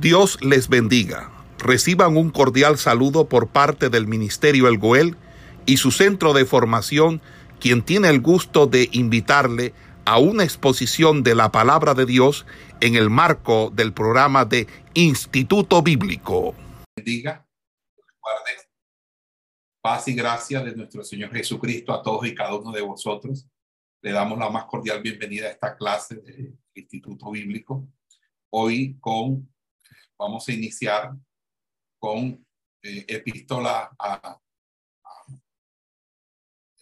Dios les bendiga. Reciban un cordial saludo por parte del Ministerio El Goel y su centro de formación, quien tiene el gusto de invitarle a una exposición de la palabra de Dios en el marco del programa de Instituto Bíblico. Bendiga, guarde paz y gracia de nuestro Señor Jesucristo a todos y cada uno de vosotros. Le damos la más cordial bienvenida a esta clase de Instituto Bíblico. Hoy con vamos a iniciar con eh, epístola a,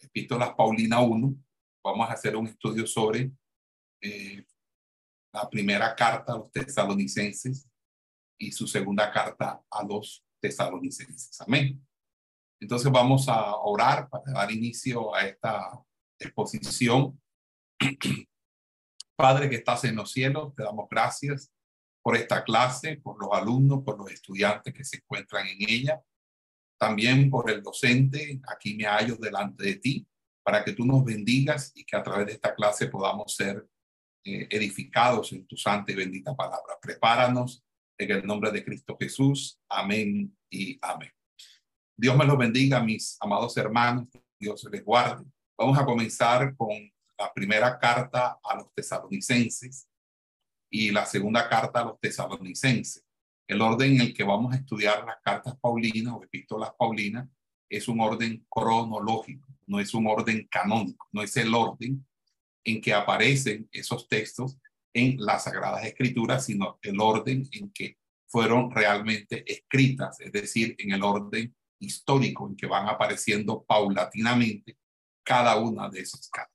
epístolas Paulina 1. Vamos a hacer un estudio sobre eh, la primera carta a los tesalonicenses y su segunda carta a los tesalonicenses. Amén. Entonces vamos a orar para dar inicio a esta exposición. Padre que estás en los cielos, te damos gracias por esta clase, por los alumnos, por los estudiantes que se encuentran en ella, también por el docente, aquí me hallo delante de ti, para que tú nos bendigas y que a través de esta clase podamos ser eh, edificados en tu santa y bendita palabra. Prepáranos en el nombre de Cristo Jesús. Amén y amén. Dios me los bendiga, mis amados hermanos. Dios les guarde. Vamos a comenzar con la primera carta a los tesalonicenses y la segunda carta a los tesalonicenses. El orden en el que vamos a estudiar las cartas paulinas o epístolas paulinas es un orden cronológico, no es un orden canónico, no es el orden en que aparecen esos textos en las Sagradas Escrituras, sino el orden en que fueron realmente escritas, es decir, en el orden histórico en que van apareciendo paulatinamente cada una de esas cartas.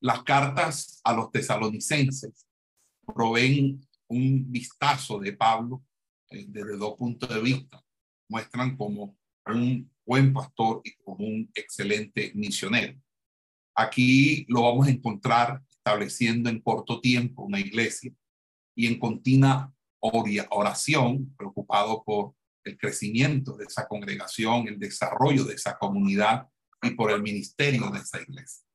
Las cartas a los tesalonicenses proveen un vistazo de Pablo eh, desde dos puntos de vista. Muestran como un buen pastor y como un excelente misionero. Aquí lo vamos a encontrar estableciendo en corto tiempo una iglesia y en continua oración, preocupado por el crecimiento de esa congregación, el desarrollo de esa comunidad y por el ministerio de esa iglesia.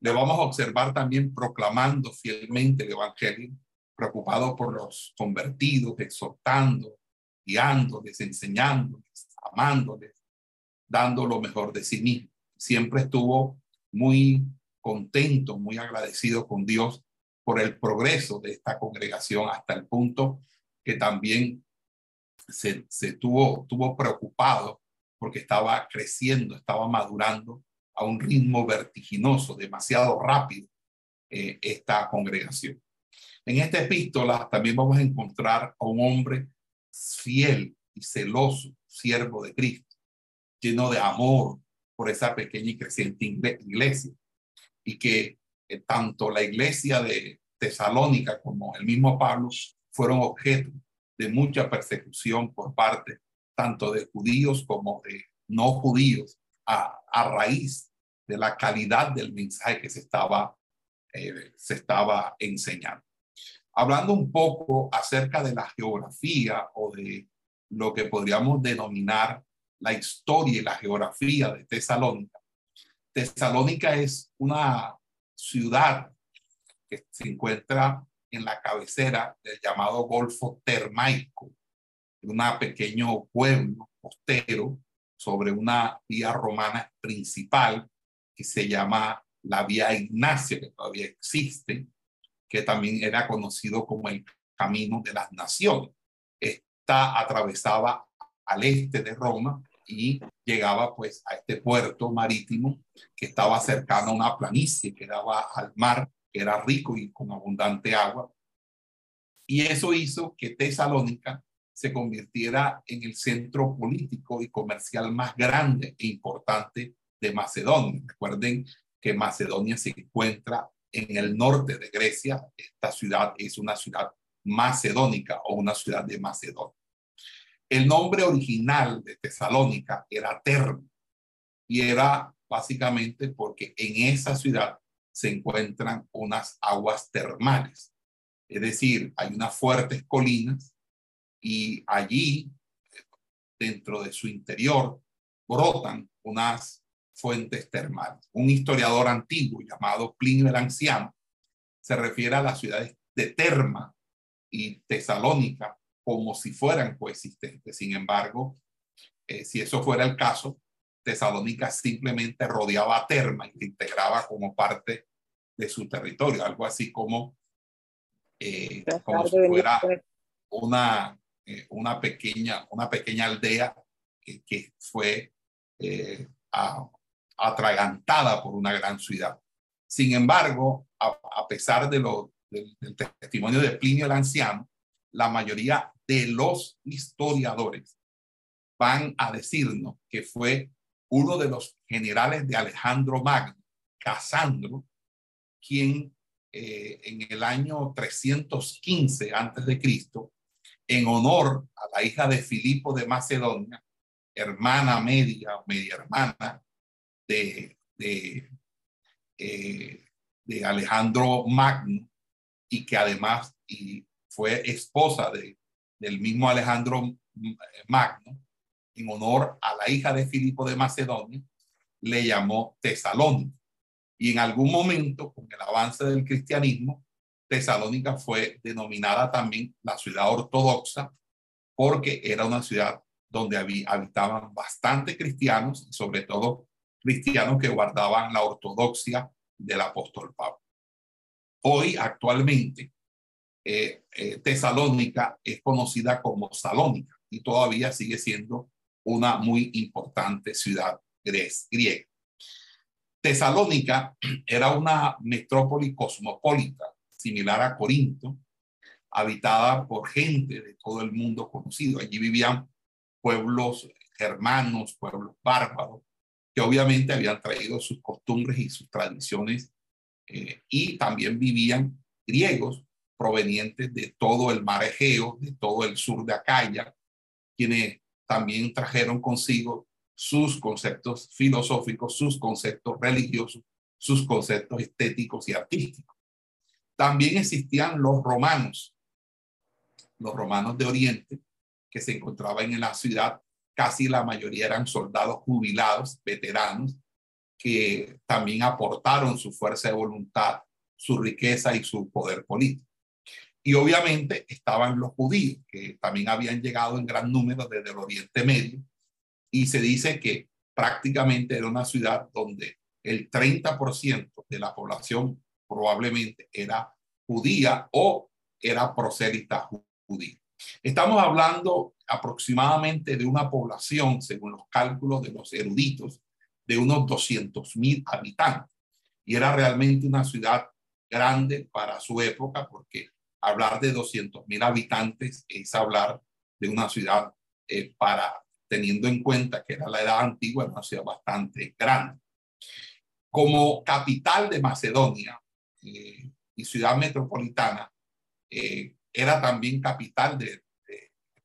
Le vamos a observar también proclamando fielmente el Evangelio, preocupado por los convertidos, exhortando, guiándoles, enseñándoles, amándoles, dando lo mejor de sí mismo. Siempre estuvo muy contento, muy agradecido con Dios por el progreso de esta congregación hasta el punto que también se, se tuvo, tuvo preocupado porque estaba creciendo, estaba madurando a un ritmo vertiginoso, demasiado rápido, eh, esta congregación. En esta epístola también vamos a encontrar a un hombre fiel y celoso, siervo de Cristo, lleno de amor por esa pequeña y creciente iglesia. Y que eh, tanto la iglesia de Tesalónica como el mismo Pablo fueron objeto de mucha persecución por parte tanto de judíos como de no judíos a, a raíz de la calidad del mensaje que se estaba, eh, se estaba enseñando. Hablando un poco acerca de la geografía o de lo que podríamos denominar la historia y la geografía de Tesalónica. Tesalónica es una ciudad que se encuentra en la cabecera del llamado Golfo Termaico, un pequeño pueblo costero sobre una vía romana principal que se llama la Vía Ignacia, que todavía existe, que también era conocido como el Camino de las Naciones. Esta atravesaba al este de Roma y llegaba pues a este puerto marítimo que estaba cercano a una planicie que daba al mar, que era rico y con abundante agua. Y eso hizo que Tesalónica se convirtiera en el centro político y comercial más grande e importante de Macedonia. Recuerden que Macedonia se encuentra en el norte de Grecia. Esta ciudad es una ciudad macedónica o una ciudad de Macedonia. El nombre original de Tesalónica era Termo y era básicamente porque en esa ciudad se encuentran unas aguas termales. Es decir, hay unas fuertes colinas y allí, dentro de su interior, brotan unas fuentes termales. Un historiador antiguo llamado Plinio el Anciano se refiere a las ciudades de Terma y Tesalónica como si fueran coexistentes. Sin embargo, eh, si eso fuera el caso, Tesalónica simplemente rodeaba a Terma y se integraba como parte de su territorio, algo así como, eh, como si fuera una, eh, una, pequeña, una pequeña aldea que, fue atragantada por una gran ciudad. Sin embargo, a, pesar de lo, del, testimonio de Plinio el Anciano, la mayoría de los historiadores van a decirnos que fue uno de los generales de Alejandro Magno, Casandro, quien eh, en el año 315 antes de Cristo, en honor a la hija de Filipo de Macedonia, hermana media o media hermana de, de, eh, Alejandro Magno y que además y fue esposa de, del mismo Alejandro Magno, en honor a la hija de Filipo de Macedonia, le llamó Tesalónica. Y en algún momento, con el avance del cristianismo, Tesalónica fue denominada también la ciudad ortodoxa porque era una ciudad donde habitaban bastante cristianos, sobre todo cristianos que guardaban la ortodoxia del apóstol Pablo. Hoy, actualmente, eh, eh, Tesalónica es conocida como Salónica y todavía sigue siendo una muy importante ciudad griega. Tesalónica era una metrópoli cosmopolita, similar a Corinto, habitada por gente de todo el mundo conocido. Allí vivían pueblos germanos, pueblos bárbaros, que obviamente habían traído sus costumbres y sus tradiciones eh, y también vivían griegos provenientes de todo el mar Egeo, de todo el sur de Acaya, quienes también trajeron consigo sus conceptos filosóficos, sus conceptos religiosos, sus conceptos estéticos y artísticos. También existían los romanos, los romanos de Oriente, que se encontraban en la ciudad, casi la mayoría eran soldados jubilados, veteranos, que también aportaron su fuerza de voluntad, su riqueza y su poder político. Y obviamente estaban los judíos, que también habían llegado en gran número desde el Oriente Medio, y se dice que prácticamente era una ciudad donde el 30% de la población probablemente era judía o era prosélita judía. Estamos hablando aproximadamente de una población, según los cálculos de los eruditos, de unos 200 mil habitantes. Y era realmente una ciudad grande para su época, porque hablar de 200 mil habitantes es hablar de una ciudad eh, para, teniendo en cuenta que era la edad antigua, una ciudad bastante grande. Como capital de Macedonia eh, y ciudad metropolitana, eh, era también capital de,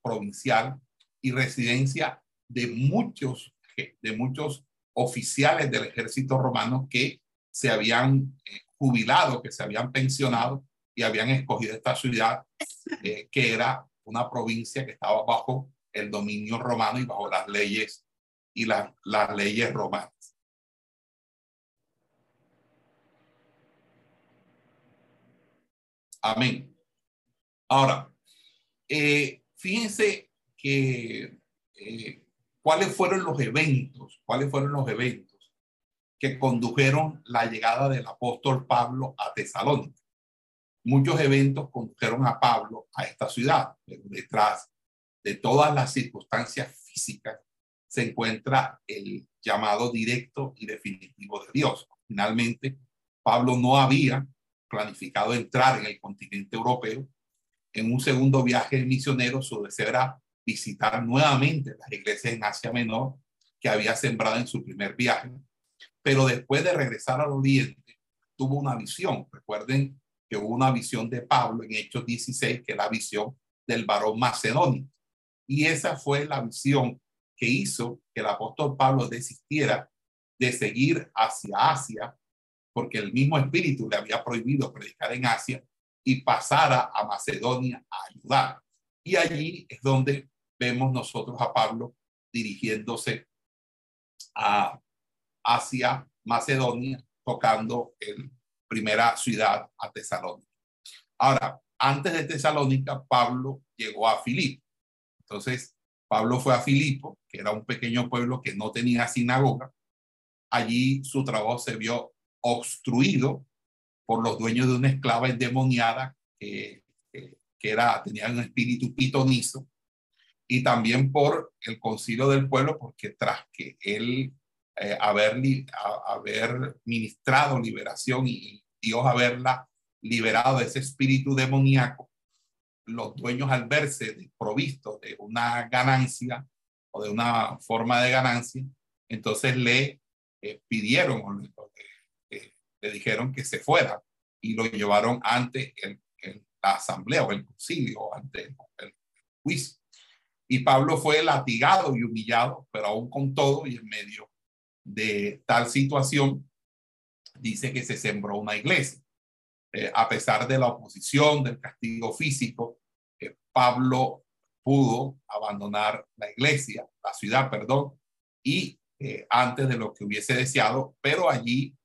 provincial y residencia de muchos, de muchos oficiales del ejército romano que se habían eh, jubilado, que se habían pensionado y habían escogido esta ciudad, eh, que era una provincia que estaba bajo el dominio romano y bajo las leyes y las leyes romanas. Amén. Ahora, eh, fíjense que cuáles fueron los eventos, cuáles fueron los eventos que condujeron la llegada del apóstol Pablo a Tesalónica. Muchos eventos condujeron a Pablo a esta ciudad, pero detrás de todas las circunstancias físicas se encuentra el llamado directo y definitivo de Dios. Finalmente, Pablo no había planificado entrar en el continente europeo. En un segundo viaje misionero, su deseo era visitar nuevamente las iglesias en Asia Menor que había sembrado en su primer viaje. Pero después de regresar al Oriente, tuvo una visión. Recuerden que hubo una visión de Pablo en Hechos 16, que la visión del varón macedonio. Y esa fue la visión que hizo que el apóstol Pablo desistiera de seguir hacia Asia, porque el mismo espíritu le había prohibido predicar en Asia y pasara a Macedonia a ayudar. Y allí es donde vemos nosotros a Pablo dirigiéndose a, hacia Macedonia, tocando en primera ciudad a Tesalónica. Ahora, antes de Tesalónica, Pablo llegó a Filipo. Entonces, Pablo fue a Filipo, que era un pequeño pueblo que no tenía sinagoga. Allí su trabajo se vio obstruido por los dueños de una esclava endemoniada que, que, era, tenía un espíritu pitonizo y también por el concilio del pueblo, porque tras que él eh, haber, haber ministrado liberación y Dios haberla liberado de ese espíritu demoníaco, los dueños al verse provistos de una ganancia o de una forma de ganancia, entonces le eh, pidieron o le, le, dijeron que se fuera y lo llevaron ante el, la asamblea o el concilio, ante el juicio. Y Pablo fue latigado y humillado, pero aún con todo y en medio de tal situación, dice que se sembró una iglesia. Eh, a pesar de la oposición, del castigo físico, eh, Pablo pudo abandonar la iglesia, la ciudad, perdón, y eh, antes de lo que hubiese deseado, pero allí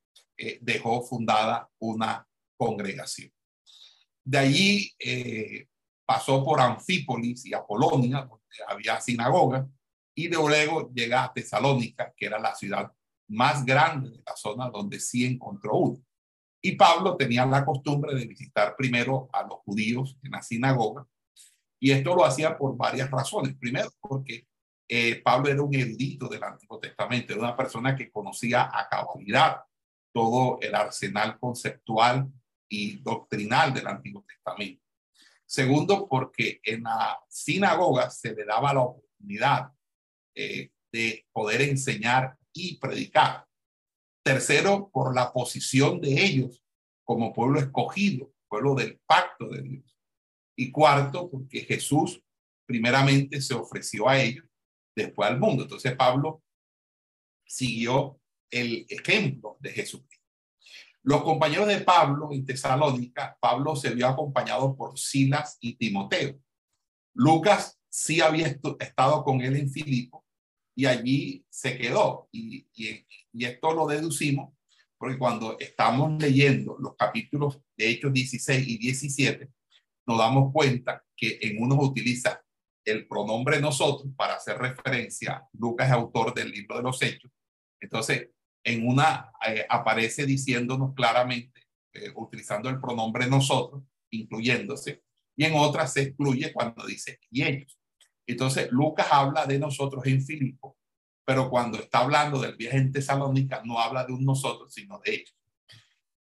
dejó fundada una congregación. De allí pasó por Anfípolis y Apolonia, había sinagoga, y de luego llega a Tesalónica, que era la ciudad más grande de la zona donde sí encontró uno. Y Pablo tenía la costumbre de visitar primero a los judíos en la sinagoga, y esto lo hacía por varias razones. Primero, porque eh, Pablo era un erudito del Antiguo Testamento, era una persona que conocía a cabalidad todo el arsenal conceptual y doctrinal del Antiguo Testamento. Segundo, porque en la sinagoga se le daba la oportunidad eh, de poder enseñar y predicar. Tercero, por la posición de ellos como pueblo escogido, pueblo del pacto de Dios. Y cuarto, porque Jesús primeramente se ofreció a ellos, después al mundo. Entonces Pablo siguió el ejemplo de Jesucristo. Los compañeros de Pablo en Tesalónica, Pablo se vio acompañado por Silas y Timoteo. Lucas sí había estado con él en Filipo y allí se quedó. Y, y, esto lo deducimos porque cuando estamos leyendo los capítulos de Hechos 16 y 17, nos damos cuenta que en unos utiliza el pronombre nosotros para hacer referencia. Lucas es autor del libro de los Hechos. Entonces, en una eh, aparece diciéndonos claramente, eh, utilizando el pronombre nosotros, incluyéndose, y en otra se excluye cuando dice y ellos. Entonces, Lucas habla de nosotros en Filipo, pero cuando está hablando del viaje en Tesalónica, no habla de un nosotros, sino de ellos.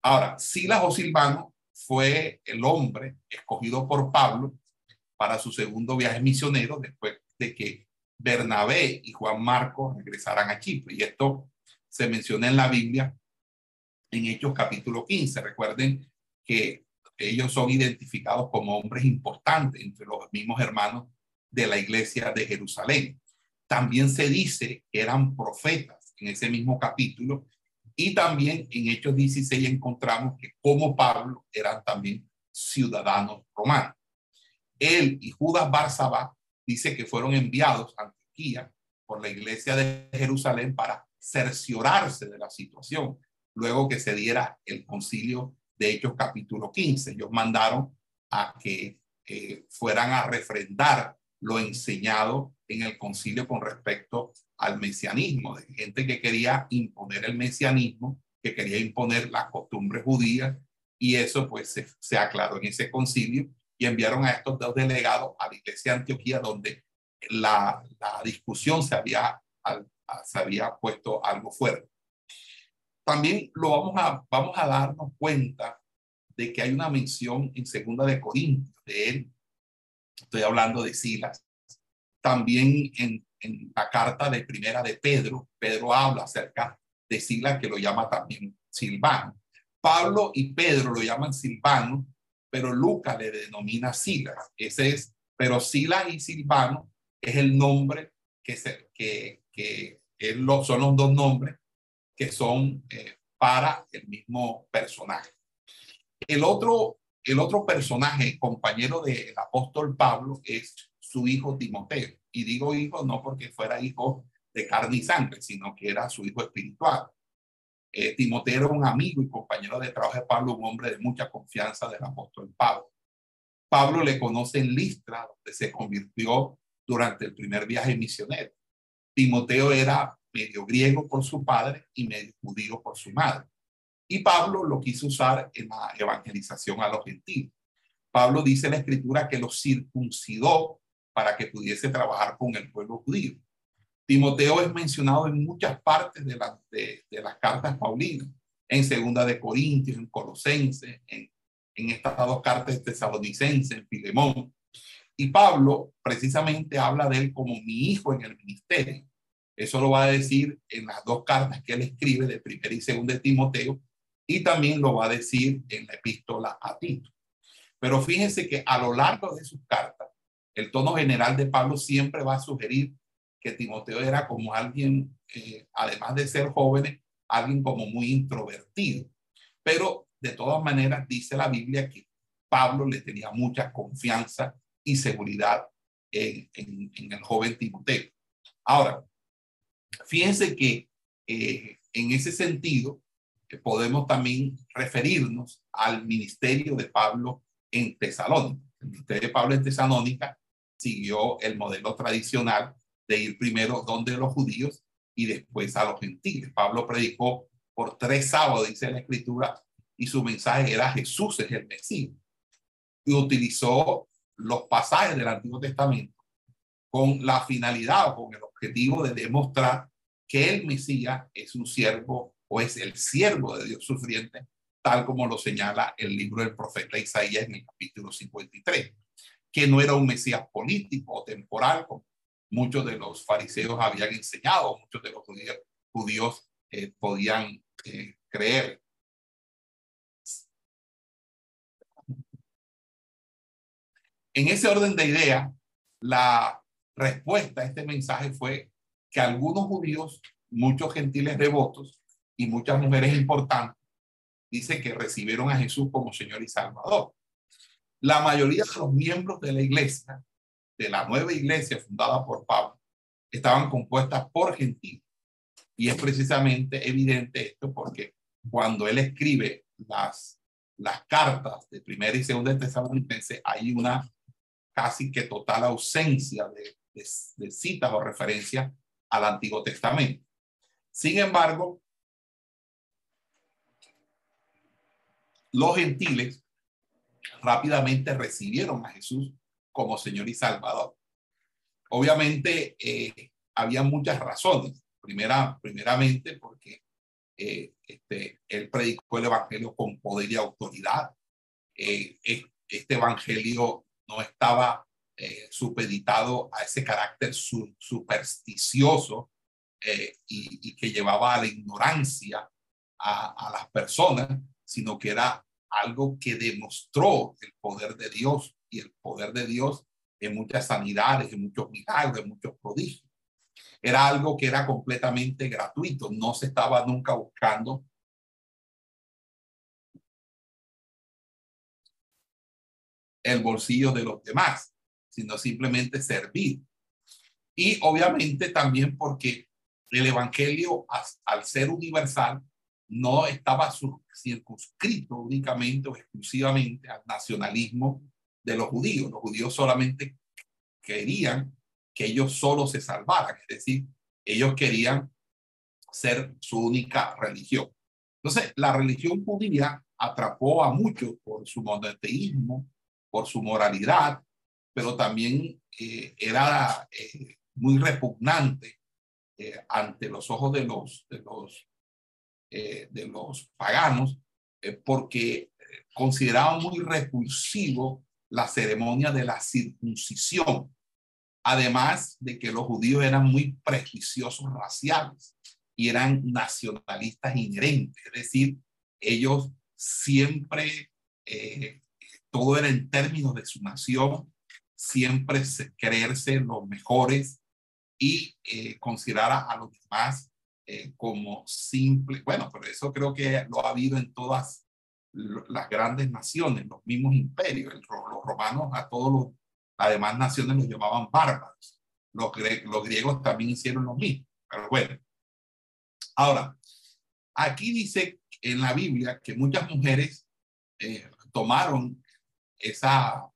Ahora, Silas o Silvano fue el hombre escogido por Pablo para su segundo viaje misionero después de que Bernabé y Juan Marcos regresaran a Chipre. Y esto se menciona en la Biblia en Hechos capítulo 15. Recuerden que ellos son identificados como hombres importantes entre los mismos hermanos de la iglesia de Jerusalén. También se dice que eran profetas en ese mismo capítulo y también en Hechos 16 encontramos que como Pablo eran también ciudadanos romanos. Él y Judas Barsabá dice que fueron enviados a Antioquía por la iglesia de Jerusalén para cerciorarse de la situación. Luego que se diera el concilio de Hechos capítulo 15, ellos mandaron a que eh, fueran a refrendar lo enseñado en el concilio con respecto al mesianismo, de gente que quería imponer el mesianismo, que quería imponer las costumbres judías, y eso pues se, aclaró en ese concilio y enviaron a estos dos delegados a la iglesia Antioquía, donde la, la discusión se había se había puesto algo fuerte. También lo vamos a, vamos a darnos cuenta de que hay una mención en segunda de Corintios de él. Estoy hablando de Silas. También en, en la carta de primera de Pedro, Pedro habla acerca de Silas que lo llama también Silvano. Pablo y Pedro lo llaman Silvano, pero Lucas le denomina Silas. Ese es, pero Silas y Silvano es el nombre que, se, que, que son los dos nombres que son eh, para el mismo personaje. El otro, el otro personaje, compañero del apóstol Pablo, es su hijo Timoteo. Y digo hijo no porque fuera hijo de carne y sangre, sino que era su hijo espiritual. Eh, Timoteo era un amigo y compañero de trabajo de Pablo, un hombre de mucha confianza del apóstol Pablo. Pablo le conoce en Listra, donde se convirtió durante el primer viaje misionero. Timoteo era medio griego por su padre y medio judío por su madre. Y Pablo lo quiso usar en la evangelización a los gentiles. Pablo dice en la escritura que los circuncidó para que pudiese trabajar con el pueblo judío. Timoteo es mencionado en muchas partes de, de, las cartas paulinas, en Segunda de Corintios, en Colosenses, en, en estas dos cartas tesalonicenses, en Filemón. Y Pablo precisamente habla de él como mi hijo en el ministerio. Eso lo va a decir en las dos cartas que él escribe de primera y segunda de Timoteo y también lo va a decir en la epístola a Tito. Pero fíjense que a lo largo de sus cartas, el tono general de Pablo siempre va a sugerir que Timoteo era como alguien, eh, además de ser joven, alguien como muy introvertido. Pero de todas maneras dice la Biblia que Pablo le tenía mucha confianza y seguridad en, en, el joven Timoteo. Ahora, fíjense que eh, en ese sentido que podemos también referirnos al ministerio de Pablo en Tesalónica. El ministerio de Pablo en Tesalónica siguió el modelo tradicional de ir primero donde los judíos y después a los gentiles. Pablo predicó por tres sábados, dice la escritura, y su mensaje era Jesús es el Mesías. Y utilizó los pasajes del Antiguo Testamento con la finalidad o con el objetivo de demostrar que el Mesías es un siervo o es el siervo de Dios sufriente, tal como lo señala el libro del profeta Isaías en el capítulo 53, que no era un Mesías político o temporal, como muchos de los fariseos habían enseñado, muchos de los judíos, judíos eh, podían eh, creer. En ese orden de idea, la respuesta a este mensaje fue que algunos judíos, muchos gentiles devotos y muchas mujeres importantes, dicen que recibieron a Jesús como Señor y Salvador. La mayoría de los miembros de la iglesia, de la nueva iglesia fundada por Pablo, estaban compuestas por gentiles. Y es precisamente evidente esto porque cuando él escribe las, las cartas de primera y segunda Tesalonicense, hay una casi que total ausencia de, citas o referencias al Antiguo Testamento. Sin embargo, los gentiles rápidamente recibieron a Jesús como Señor y Salvador. Obviamente, eh, había muchas razones. Primera, primeramente, porque eh, este, él predicó el Evangelio con poder y autoridad. Eh, este Evangelio no estaba eh, supeditado a ese carácter supersticioso eh, y, que llevaba a la ignorancia a, las personas, sino que era algo que demostró el poder de Dios y el poder de Dios en muchas sanidades, en muchos milagros, en muchos prodigios. Era algo que era completamente gratuito, no se estaba nunca buscando el bolsillo de los demás, sino simplemente servir. Y obviamente también porque el Evangelio, al ser universal, no estaba circunscrito únicamente o exclusivamente al nacionalismo de los judíos. Los judíos solamente querían que ellos solo se salvaran, es decir, ellos querían ser su única religión. Entonces, la religión judía atrapó a muchos por su monoteísmo, por su moralidad, pero también eh, era eh, muy repugnante eh, ante los ojos de los, de los, de los paganos, porque consideraban muy repulsivo la ceremonia de la circuncisión, además de que los judíos eran muy prejuiciosos raciales y eran nacionalistas inherentes, es decir, ellos siempre todo era en términos de su nación, siempre creerse los mejores y eh, considerar a, los demás eh, como simple. Bueno, pero eso creo que lo ha habido en todas las grandes naciones, los mismos imperios. los romanos a todos los, las demás naciones los llamaban bárbaros. Los, los griegos también hicieron lo mismo. Pero bueno. Ahora, aquí dice en la Biblia que muchas mujeres eh, tomaron esa,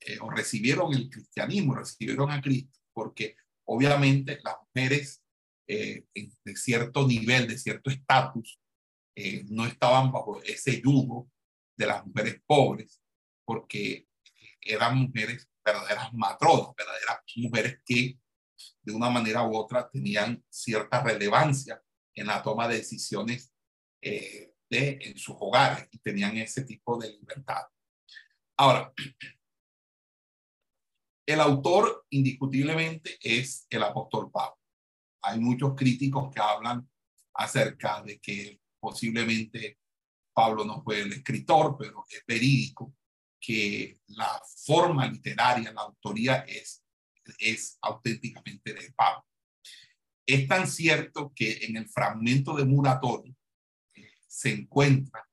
eh, o recibieron el cristianismo, recibieron a Cristo, porque obviamente las mujeres eh, de cierto nivel, de cierto estatus, eh, no estaban bajo ese yugo de las mujeres pobres, porque eran mujeres verdaderas matronas, verdaderas mujeres que de una manera u otra tenían cierta relevancia en la toma de decisiones de, en sus hogares y tenían ese tipo de libertad. Ahora, el autor indiscutiblemente es el apóstol Pablo. Hay muchos críticos que hablan acerca de que posiblemente Pablo no fue el escritor, pero es verídico que la forma literaria, la autoría es, es auténticamente de Pablo. Es tan cierto que en el fragmento de Muratorio eh, se encuentra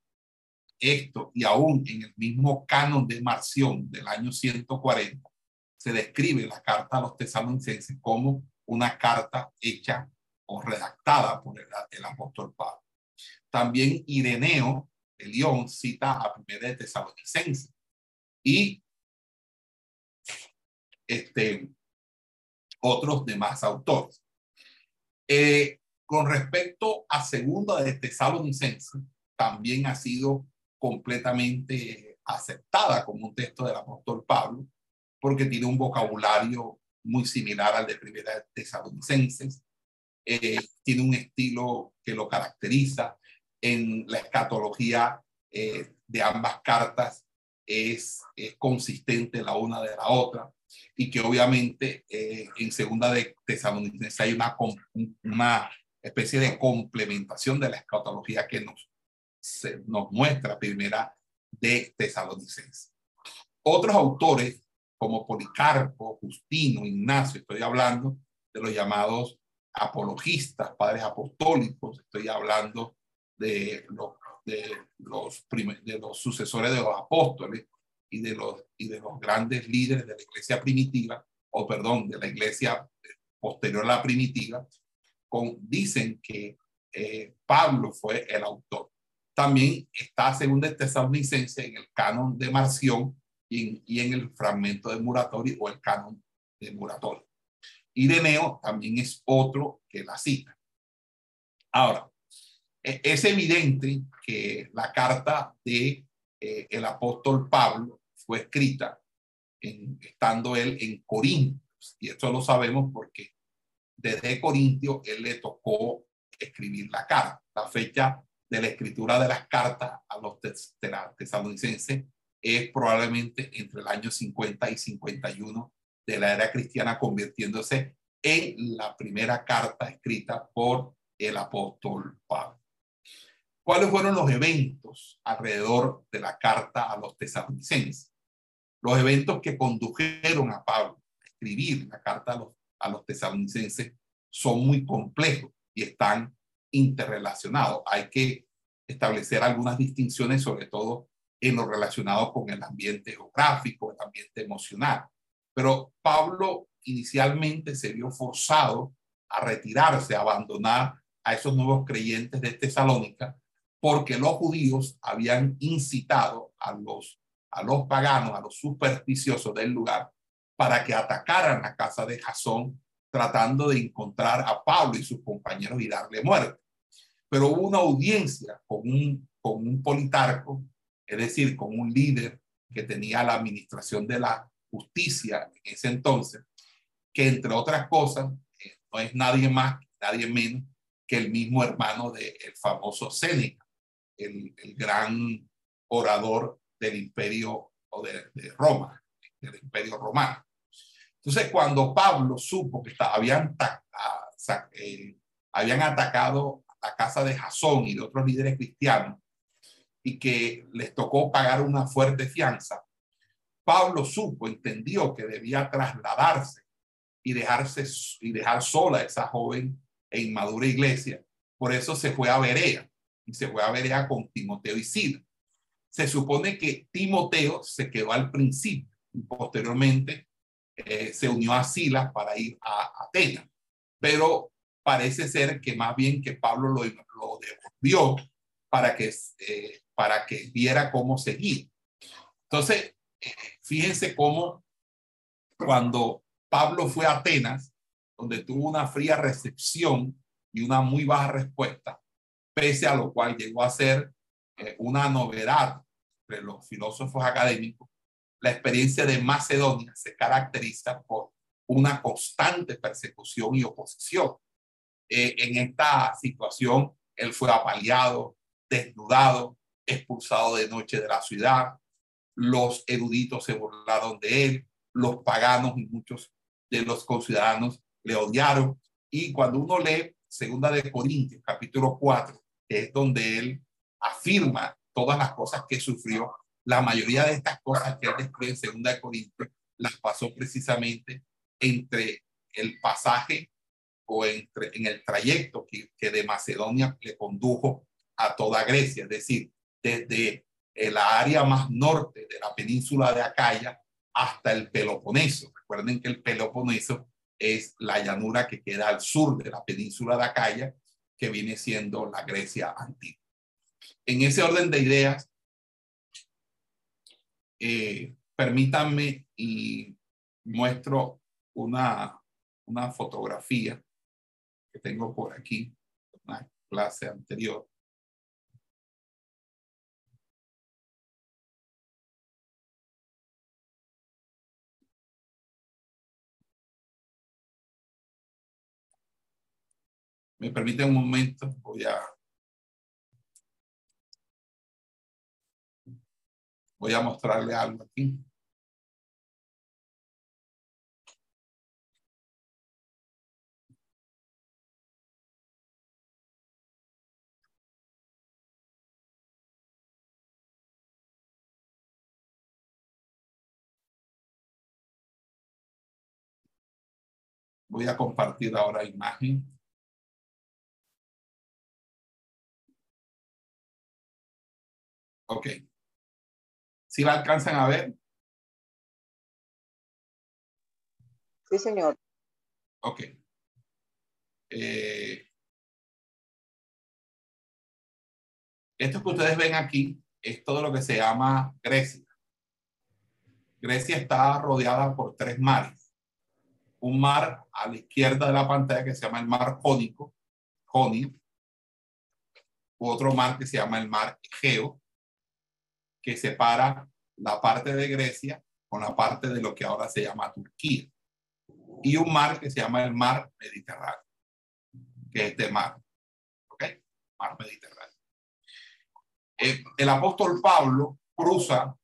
esto y aún en el mismo canon de Marción del año 140 se describe la carta a los tesalonicenses como una carta hecha o redactada por el, apóstol Pablo. También Ireneo de León cita a primera de tesalonicenses y este, otros demás autores. Eh, con respecto a segunda de tesalonicenses, también ha sido completamente aceptada como un texto del apóstol Pablo porque tiene un vocabulario muy similar al de Primera Tesalonicenses. Eh, tiene un estilo que lo caracteriza. En la escatología eh, de ambas cartas es, consistente la una de la otra y que obviamente eh, en Segunda de Tesalonicenses hay una, una especie de complementación de la escatología que nos, nos muestra Primera de Tesalonicenses. Otros autores como Policarpo, Justino, Ignacio, estoy hablando de los llamados apologistas, padres apostólicos, estoy hablando de los, de los, de los sucesores de los apóstoles y de los, y de los grandes líderes de la iglesia primitiva, o perdón, de la iglesia posterior a la primitiva, dicen que eh, Pablo fue el autor. También está, según el tesalonicense, en el canon de Marción, y en, el fragmento de Muratori o el canon de Muratori. Ireneo también es otro que la cita. Ahora, e, es evidente que la carta de eh, el apóstol Pablo fue escrita en, estando él en Corintios, y esto lo sabemos porque desde Corintio él le tocó escribir la carta. La fecha de la escritura de las cartas a los tesalonicenses es probablemente entre el año 50 y 51 de la era cristiana, convirtiéndose en la primera carta escrita por el apóstol Pablo. ¿Cuáles fueron los eventos alrededor de la carta a los tesalonicenses? Los eventos que condujeron a Pablo a escribir la carta a los, a los tesalonicenses son muy complejos y están interrelacionados. Hay que establecer algunas distinciones, sobre todo en lo relacionado con el ambiente geográfico, el ambiente emocional. Pero Pablo inicialmente se vio forzado a retirarse, a abandonar a esos nuevos creyentes de Tesalónica, porque los judíos habían incitado a los, a los paganos, a los supersticiosos del lugar, para que atacaran la casa de Jasón, tratando de encontrar a Pablo y sus compañeros y darle muerte. Pero hubo una audiencia con un, con un politarco es decir, con un líder que tenía la administración de la justicia en ese entonces, que entre otras cosas eh, no es nadie más, nadie menos que el mismo hermano del famoso Séneca, el, gran orador del imperio o de, Roma, del imperio romano. Entonces, cuando Pablo supo que habían, eh, habían atacado la casa de Jasón y de otros líderes cristianos, y que les tocó pagar una fuerte fianza, Pablo supo, entendió que debía trasladarse y dejarse y dejar sola a esa joven e inmadura iglesia. Por eso se fue a Berea y se fue a Berea con Timoteo y Sila. Se supone que Timoteo se quedó al principio y posteriormente eh, se unió a Sila para ir a Atenas. Pero parece ser que más bien que Pablo lo, devolvió para que eh, para que viera cómo seguir. Entonces, fíjense cómo cuando Pablo fue a Atenas, donde tuvo una fría recepción y una muy baja respuesta, pese a lo cual llegó a ser eh, una novedad entre los filósofos académicos, la experiencia de Macedonia se caracteriza por una constante persecución y oposición. Eh, en esta situación, él fue apaleado, desnudado, expulsado de noche de la ciudad, los eruditos se burlaron de él, los paganos y muchos de los conciudadanos le odiaron. Y cuando uno lee Segunda de Corintios, capítulo 4, que es donde él afirma todas las cosas que sufrió, la mayoría de estas cosas que él describe en Segunda de Corintios las pasó precisamente entre el pasaje o entre, en el trayecto que, que de Macedonia le condujo a toda Grecia, es decir, desde la área más norte de la península de Acaya hasta el Peloponeso. Recuerden que el Peloponeso es la llanura que queda al sur de la península de Acaya, que viene siendo la Grecia antigua. En ese orden de ideas, eh, permítanme y muestro una, una fotografía que tengo por aquí, una clase anterior. me permite un momento, voy a voy a mostrarle algo aquí. Voy a compartir ahora imagen. Ok. ¿Sí la alcanzan a ver? Sí, señor. Ok. Eh, esto que ustedes ven aquí es todo lo que se llama Grecia. Grecia está rodeada por tres mares. Un mar a la izquierda de la pantalla que se llama el mar Jónico, Jónico. Otro mar que se llama el mar Egeo que separa la parte de Grecia con la parte de lo que ahora se llama Turquía. Y un mar que se llama el mar Mediterráneo, que es este mar. ¿Ok? Mar Mediterráneo. Eh, el apóstol Pablo cruza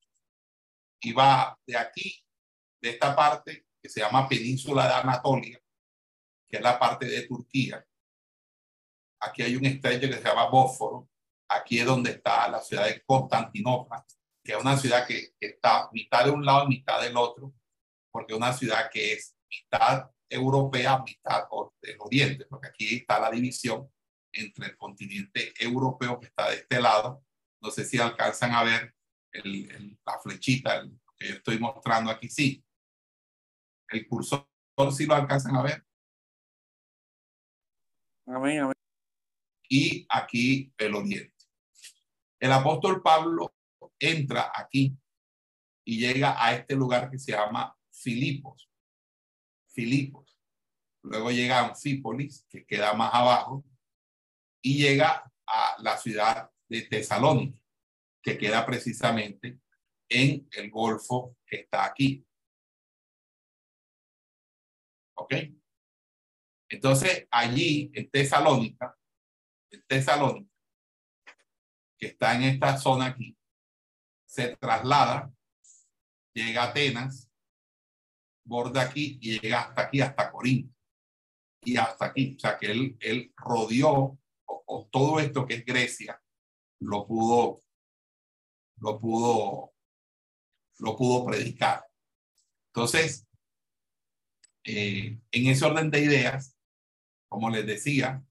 y va de aquí, de esta parte que se llama Península de Anatolia, que es la parte de Turquía. Aquí hay un estrecho que se llama Bósforo, Aquí es donde está la ciudad de Constantinopla, que es una ciudad que, está mitad de un lado y mitad del otro, porque es una ciudad que es mitad europea, mitad del oriente, porque aquí está la división entre el continente europeo que está de este lado. No sé si alcanzan a ver el, la flechita que yo estoy mostrando aquí. Sí. El cursor sí lo alcanzan a ver. Amén, amén. Y aquí el oriente. El apóstol Pablo entra aquí y llega a este lugar que se llama Filipos. Filipos. Luego llega a Anfípolis, que queda más abajo, y llega a la ciudad de Tesalónica, que queda precisamente en el Golfo que está aquí. ¿Ok? Entonces, allí en Tesalónica, en Tesalónica, que está en esta zona aquí, se traslada, llega a Atenas, borda aquí y llega hasta aquí, hasta Corinto. Y hasta aquí. O sea que él, él rodeó o, todo esto que es Grecia, lo pudo, lo pudo, lo pudo predicar. Entonces, eh, en ese orden de ideas, como les decía,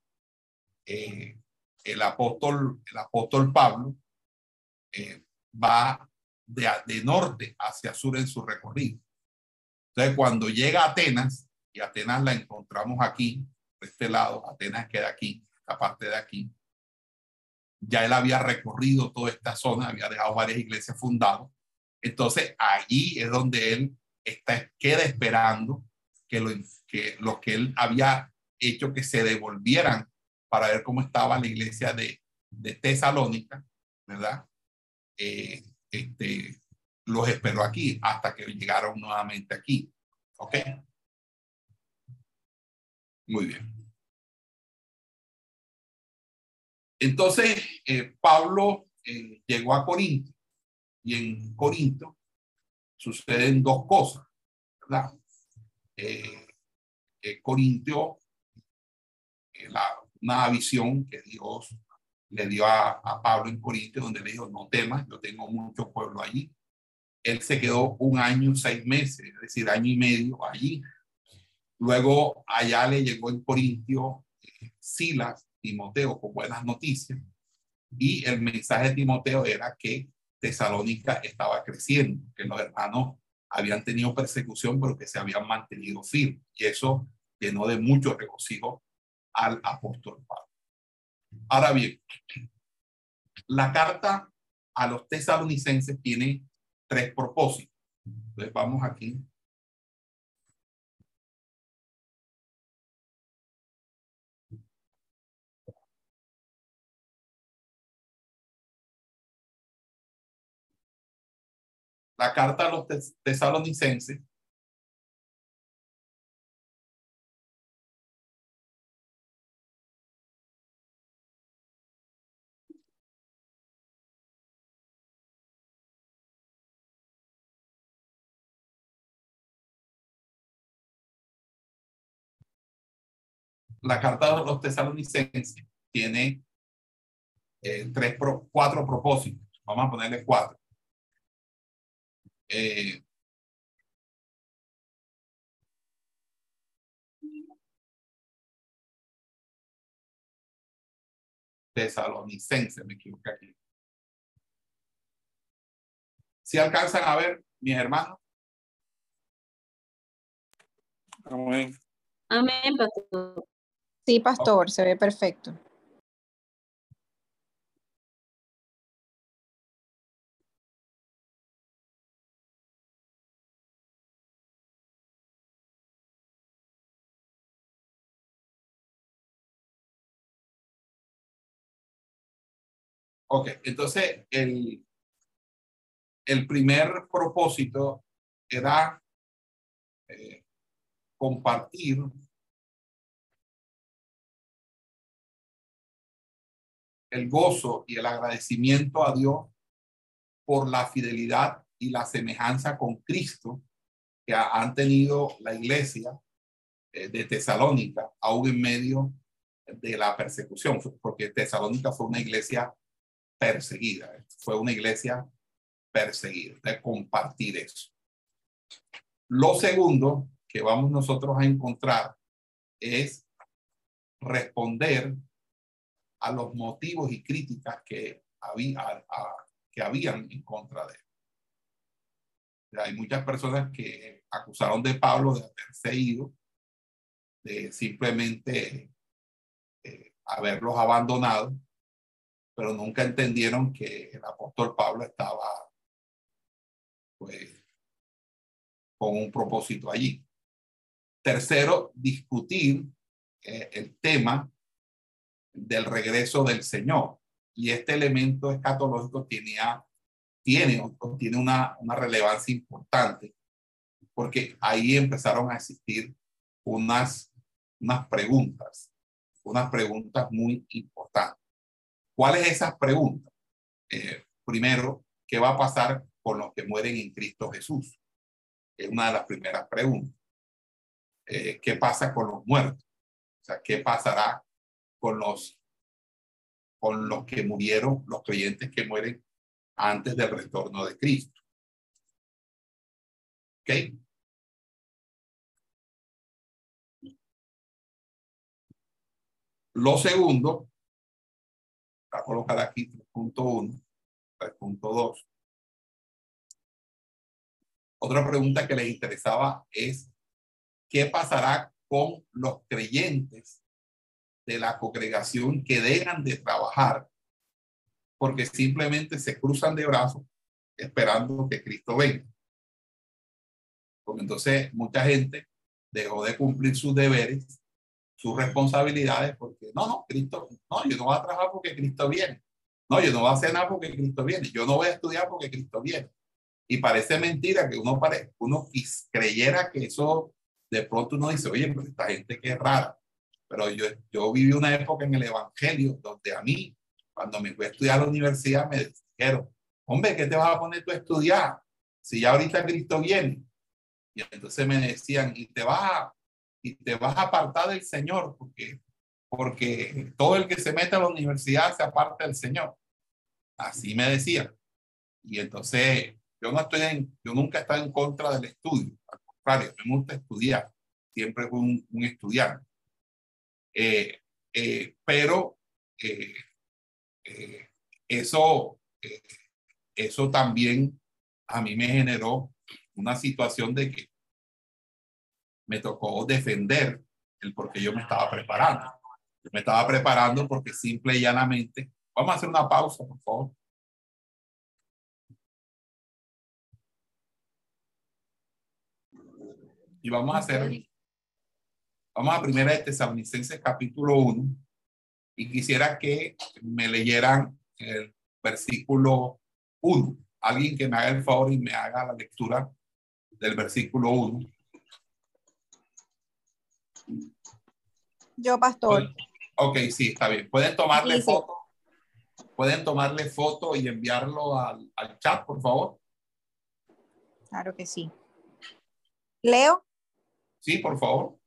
eh, el apóstol, el apóstol Pablo eh, va de, de, norte hacia sur en su recorrido. Entonces, cuando llega a Atenas, y Atenas la encontramos aquí, de este lado, Atenas queda aquí, la parte de aquí, ya él había recorrido toda esta zona, había dejado varias iglesias fundadas. Entonces, allí es donde él está, queda esperando que, lo, que los que él había hecho que se devolvieran para ver cómo estaba la iglesia de, Tesalónica, ¿verdad? Eh, este, los esperó aquí hasta que llegaron nuevamente aquí. ¿Ok? Muy bien. Entonces, eh, Pablo eh, llegó a Corinto y en Corinto suceden dos cosas, ¿verdad? Corintio, la, una visión que Dios le dio a, Pablo en Corinto, donde le dijo, no temas, yo tengo mucho pueblo allí. Él se quedó un año, seis meses, es decir, año y medio allí. Luego allá le llegó en Corintio Silas, Timoteo con buenas noticias y el mensaje de Timoteo era que Tesalónica estaba creciendo, que los hermanos habían tenido persecución, pero que se habían mantenido firmes. Y eso llenó de mucho regocijo al apóstol Pablo. Ahora bien, la carta a los tesalonicenses tiene tres propósitos. Entonces vamos aquí la carta a los tesalonicenses la carta de los tesalonicenses tiene eh, tres, cuatro propósitos. Vamos a ponerle cuatro. Eh, tesalonicense, me equivoqué aquí. Si alcanzan a ver, mis hermanos. Amén. Amén, pastor. Sí, pastor, se ve perfecto. Ok, entonces el, el primer propósito era eh, compartir el gozo y el agradecimiento a Dios por la fidelidad y la semejanza con Cristo que han tenido la iglesia eh, de Tesalónica, aún en medio de la persecución, porque Tesalónica fue una iglesia perseguida. Fue una iglesia perseguida. De compartir eso. Lo segundo que vamos nosotros a encontrar es responder a los motivos y críticas que, había, que habían en contra de él. Hay muchas personas que acusaron de Pablo de haberse ido, de simplemente eh, haberlos abandonado pero nunca entendieron que el apóstol Pablo estaba pues con un propósito allí. Tercero, discutir eh, el tema del regreso del Señor. Y este elemento escatológico tiene, tiene una, una relevancia importante, porque ahí empezaron a existir unas, unas preguntas, unas preguntas muy importantes. ¿Cuáles esas preguntas? Eh, primero, ¿qué va a pasar con los que mueren en Cristo Jesús? Es una de las primeras preguntas. Eh, ¿Qué pasa con los muertos? O sea, ¿qué pasará con los, con los que murieron, los creyentes que mueren antes del retorno de Cristo? ¿Ok? Lo segundo a colocar aquí 3.1, 3.2. Otra pregunta que les interesaba es, ¿qué pasará con los creyentes de la congregación que dejan de trabajar porque simplemente se cruzan de brazos esperando que Cristo venga? Porque entonces mucha gente dejó de cumplir sus deberes, sus responsabilidades, porque no, no, Cristo, no, yo no voy a trabajar porque Cristo viene. No, yo no voy a nada porque Cristo viene. Yo no voy a estudiar porque Cristo viene. Y parece mentira que uno, pare, uno creyera que eso de pronto uno dice, oye, pero esta gente que es rara. Pero yo, yo viví una época en el Evangelio donde a mí, cuando me fui a estudiar a la universidad, me dijeron, hombre, ¿qué te vas a poner tú a estudiar? Si ya ahorita Cristo viene. Y entonces me decían, y te vas a, y te vas a apartar del Señor, porque, porque todo el que se mete a la universidad se aparta del Señor. Así me decían. Y entonces yo no estoy yo nunca he estado en contra del estudio. Al contrario, me gusta estudiar. Siempre fui un, un estudiante. Eh, eh, pero eh, eso, eso también a mí me generó una situación de que me tocó defender el por qué yo me estaba preparando. Yo me estaba preparando porque simple y llanamente, vamos a hacer una pausa, por favor. Y vamos a hacer Vamos a primera de Tesalonicenses capítulo 1 y quisiera que me leyeran el versículo 1. Alguien que me haga el favor y me haga la lectura del versículo 1. Yo, pastor. Ok, sí, está bien. Pueden tomarle foto. Pueden tomarle foto y enviarlo al, al chat, por favor. Claro que sí. Leo. Sí, por favor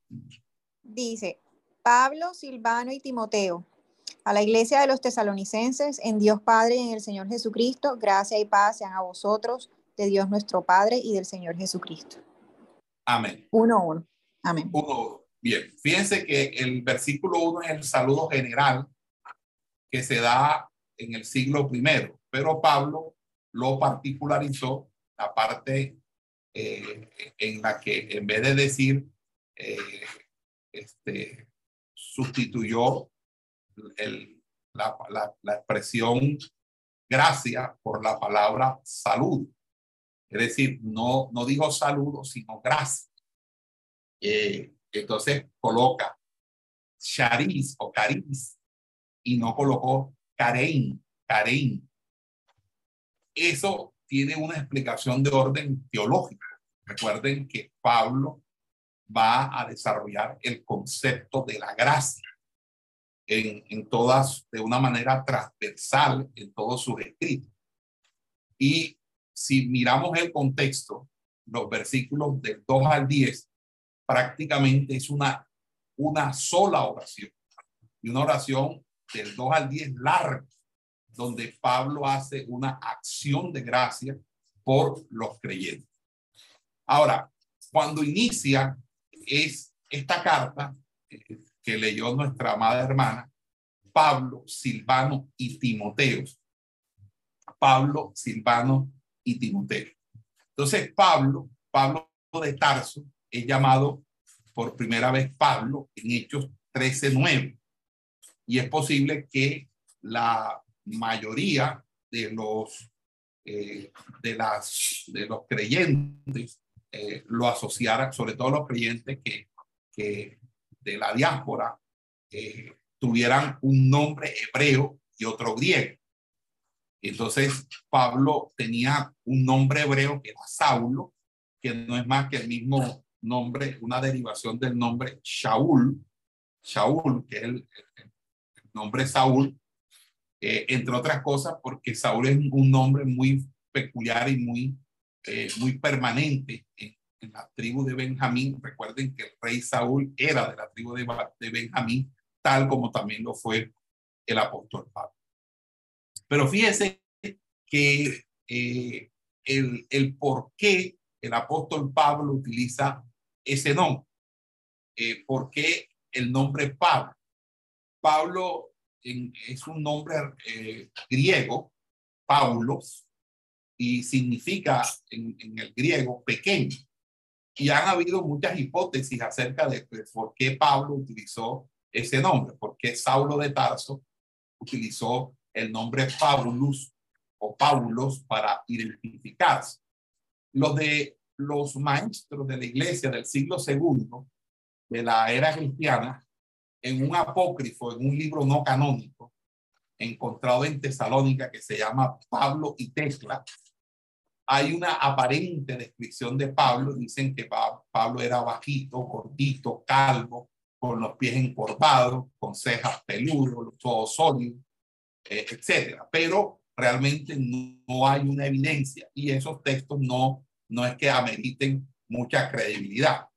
dice, Pablo, Silvano y Timoteo, a la iglesia de los tesalonicenses, en Dios Padre y en el Señor Jesucristo, gracia y paz sean a vosotros, de Dios nuestro Padre y del Señor Jesucristo. Amén. Uno, uno. Amén. Uno. Bien, fíjense que el versículo uno es el saludo general que se da en el siglo primero, pero Pablo lo particularizó la parte eh, en la que en vez de decir eh, este, sustituyó la, expresión gracia por la palabra salud. Es decir, no, no dijo saludo, sino gracia. Eh, entonces coloca charis o caris y no colocó carein, carein. Eso tiene una explicación de orden teológico. Recuerden que Pablo va a desarrollar el concepto de la gracia en, en todas, de una manera transversal en todos sus escritos. Y si miramos el contexto, los versículos del 2 al 10, prácticamente es una, una sola oración. Y una oración del 2 al 10 larga, donde Pablo hace una acción de gracia por los creyentes. Ahora, cuando inicia es esta carta que leyó nuestra amada hermana, Pablo, Silvano y Timoteo. Pablo, Silvano y Timoteo. Entonces, Pablo, Pablo de Tarso, es llamado por primera vez Pablo en Hechos 13:9. Y es posible que la mayoría de los, eh, de, las, de los creyentes eh, lo asociaran, sobre todo los creyentes que, que de la diáspora eh, tuvieran un nombre hebreo y otro griego. Entonces, Pablo tenía un nombre hebreo que era Saulo, que no es más que el mismo nombre, una derivación del nombre Shaul, Shaul, que es el, nombre Saúl, eh, entre otras cosas, porque Saúl es un nombre muy peculiar y muy eh, muy permanente en, la tribu de Benjamín. Recuerden que el rey Saúl era de la tribu de, Benjamín, tal como también lo fue el apóstol Pablo. Pero fíjense que eh, el, el por qué el apóstol Pablo utiliza ese nombre. Eh, ¿Por qué el nombre Pablo? Pablo es un nombre eh, griego, Paulos, y significa en, el griego pequeño. Y han habido muchas hipótesis acerca de, por qué Pablo utilizó ese nombre, por qué Saulo de Tarso utilizó el nombre Paulus o Paulos para identificarse. Los de los maestros de la iglesia del siglo segundo de la era cristiana en un apócrifo, en un libro no canónico, encontrado en Tesalónica que se llama Pablo y Tecla. Hay una aparente descripción de Pablo. Dicen que Pablo era bajito, gordito, calvo, con los pies encorvados, con cejas peludos, todo sólido, eh, etcétera. Pero realmente no, hay una evidencia y esos textos no, no es que ameriten mucha credibilidad.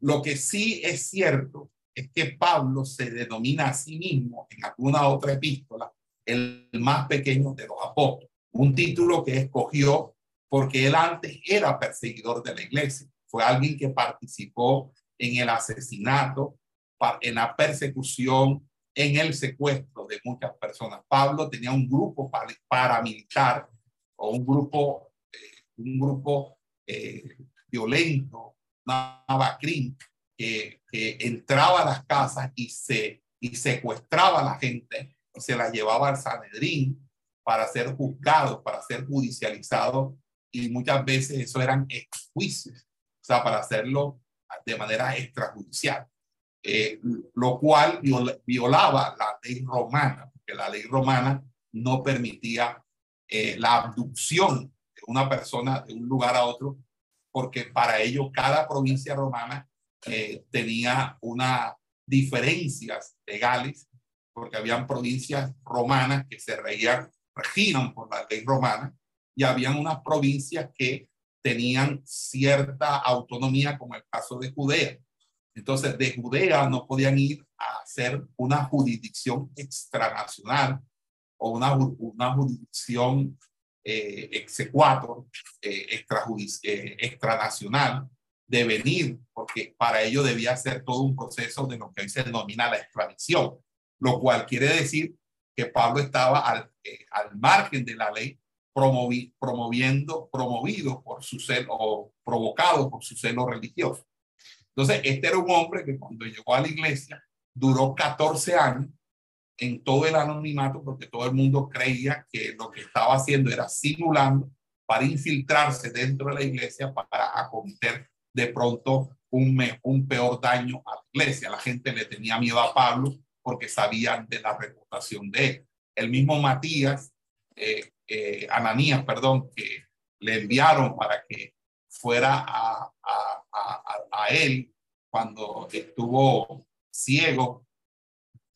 Lo que sí es cierto es que Pablo se denomina a sí mismo en alguna otra epístola el más pequeño de los apóstoles, un título que escogió porque él antes era perseguidor de la iglesia, fue alguien que participó en el asesinato, en la persecución, en el secuestro de muchas personas. Pablo tenía un grupo paramilitar o un grupo, eh, un grupo eh, violento, Navacrim, que, entraba a las casas y, se, y secuestraba a la gente se la llevaba al Sanedrín para ser juzgado, para ser judicializado y muchas veces eso eran juicios, o sea, para hacerlo de manera extrajudicial, eh, lo cual violaba la ley romana, porque la ley romana no permitía eh, la abducción de una persona de un lugar a otro porque para ello cada provincia romana eh, tenía unas diferencias legales, porque habían provincias romanas que se reían, regían por la ley romana, y habían unas provincias que tenían cierta autonomía, como el caso de Judea. Entonces, de Judea no podían ir a hacer una jurisdicción extranacional o una, una jurisdicción eh, exequator, eh, eh, extranacional, de venir, porque para ello debía ser todo un proceso de lo que hoy se denomina la extradición, lo cual quiere decir que Pablo estaba al, eh, al margen de la ley, promovi, promoviendo, promovido por su celo o provocado por su celo religioso. Entonces, este era un hombre que cuando llegó a la iglesia duró 14 años en todo el anonimato porque todo el mundo creía que lo que estaba haciendo era simulando para infiltrarse dentro de la iglesia para acometer de pronto un, un peor daño a la iglesia. La gente le tenía miedo a Pablo porque sabían de la reputación de él. El mismo Matías, eh, eh, Ananías, perdón, que le enviaron para que fuera a, a, a, él cuando estuvo ciego,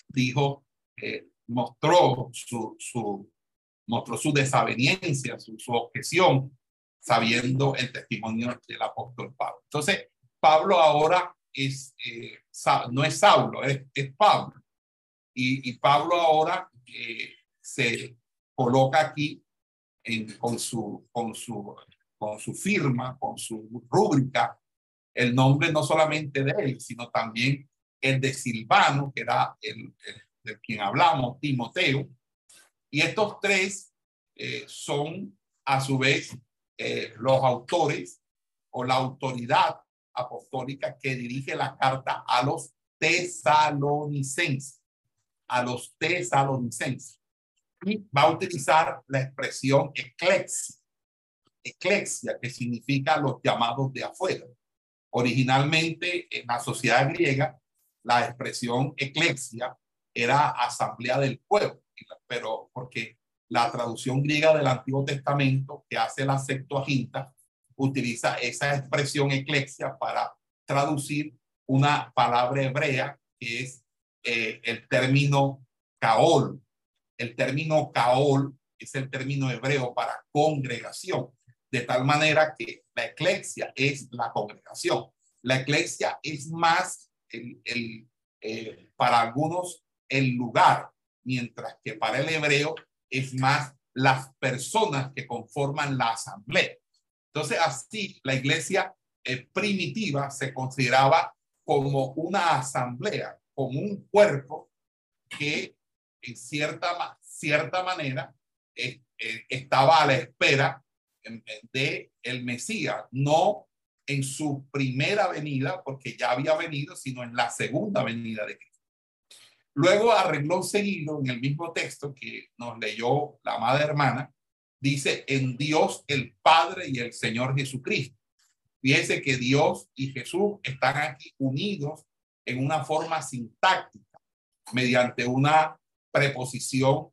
dijo, eh, mostró su, su, mostró su desaveniencia, su, su, objeción, sabiendo el testimonio del apóstol Pablo. Entonces, Pablo ahora es, eh, no es Saulo, es, es Pablo. Y, Pablo ahora eh, se coloca aquí con, su, con, su, con su firma, con su rúbrica, el nombre no solamente de él, sino también el de Silvano, que era el, el de quien hablamos, Timoteo. Y estos tres eh, son a su vez eh, los autores o la autoridad apostólica que dirige la carta a los tesalonicenses, a los tesalonicenses. Y va a utilizar la expresión eclexia, eclexia, que significa los llamados de afuera. Originalmente en la sociedad griega, la expresión eclexia era asamblea del pueblo, pero porque la traducción griega del Antiguo Testamento que hace la Septuaginta utiliza esa expresión eclexia para traducir una palabra hebrea que es eh, el término kaol. El término kaol es el término hebreo para congregación, de tal manera que la eclexia es la congregación. La eclexia es más el, el eh, para algunos el lugar, mientras que para el hebreo es más las personas que conforman la asamblea. Entonces, así la iglesia eh, primitiva se consideraba como una asamblea, como un cuerpo que en cierta, cierta manera eh, eh, estaba a la espera de el Mesías, no en su primera venida, porque ya había venido, sino en la segunda venida de Cristo. Luego, arregló seguido, en el mismo texto que nos leyó la madre hermana, dice en Dios el Padre y el Señor Jesucristo. Fíjense que Dios y Jesús están aquí unidos en una forma sintáctica, mediante una preposición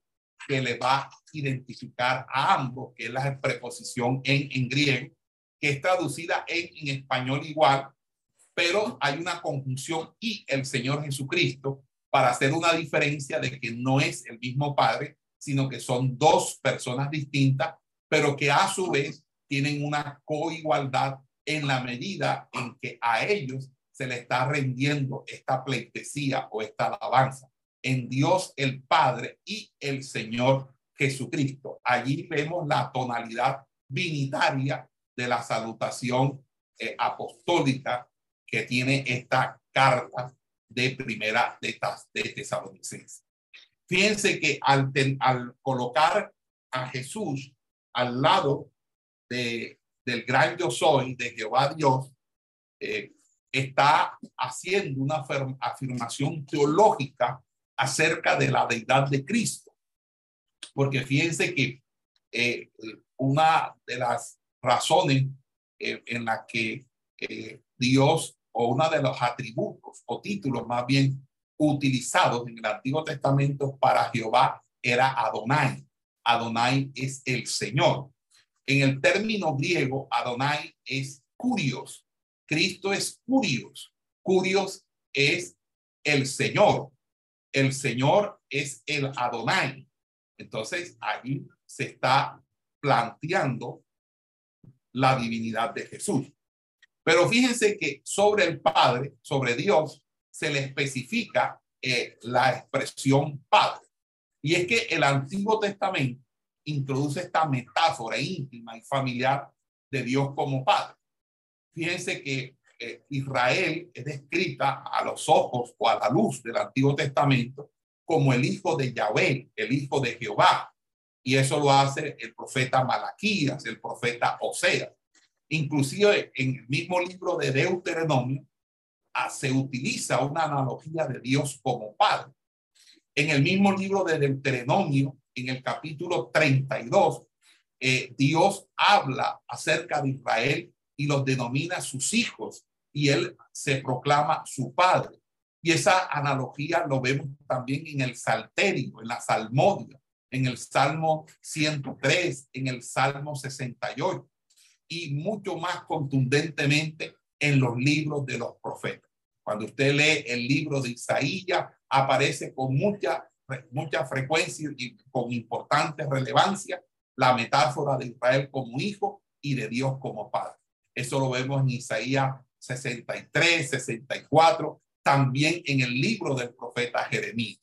que le va a identificar a ambos, que es la preposición en, en griego, que es traducida en español igual, pero hay una conjunción y el Señor Jesucristo para hacer una diferencia de que no es el mismo Padre, sino que son dos personas distintas, pero que a su vez tienen una coigualdad en la medida en que a ellos se le está rendiendo esta pleitesía o esta alabanza en Dios el Padre y el Señor Jesucristo. Allí vemos la tonalidad binitaria de la salutación eh, apostólica que tiene esta carta de primera de, de Tesalonicenses. Fíjense que al, colocar a Jesús al lado de, del gran yo soy, de Jehová Dios, eh, está haciendo una afirmación teológica acerca de la deidad de Cristo. Porque fíjense que eh, una de las razones eh, en la que eh, Dios o uno de los atributos o títulos más bien utilizados en el Antiguo Testamento para Jehová era Adonai. Adonai es el Señor. En el término griego, Adonai es curios. Cristo es curios. Curios es el Señor el Señor es el Adonai. Entonces, ahí se está planteando la divinidad de Jesús. Pero fíjense que sobre el Padre, sobre Dios, se le especifica eh, la expresión Padre. Y es que el Antiguo Testamento introduce esta metáfora íntima y familiar de Dios como Padre. Fíjense que Israel es descrita a los ojos o a la luz del Antiguo Testamento como el hijo de Yahvé, el hijo de Jehová. Y eso lo hace el profeta Malaquías, el profeta Osea. Inclusive en el mismo libro de Deuteronomio ah, se utiliza una analogía de Dios como Padre. En el mismo libro de Deuteronomio, en el capítulo 32, eh, Dios habla acerca de Israel y los denomina sus hijos y él se proclama su padre. Y esa analogía lo vemos también en el Salterio, en la Salmodia, en el Salmo 103, en el Salmo 68 y mucho más contundentemente en los libros de los profetas. Cuando usted lee el libro de Isaías, aparece con mucha, mucha frecuencia y con importante relevancia la metáfora de Israel como hijo y de Dios como padre. Eso lo vemos en Isaías 63, 64, también en el libro del profeta Jeremías.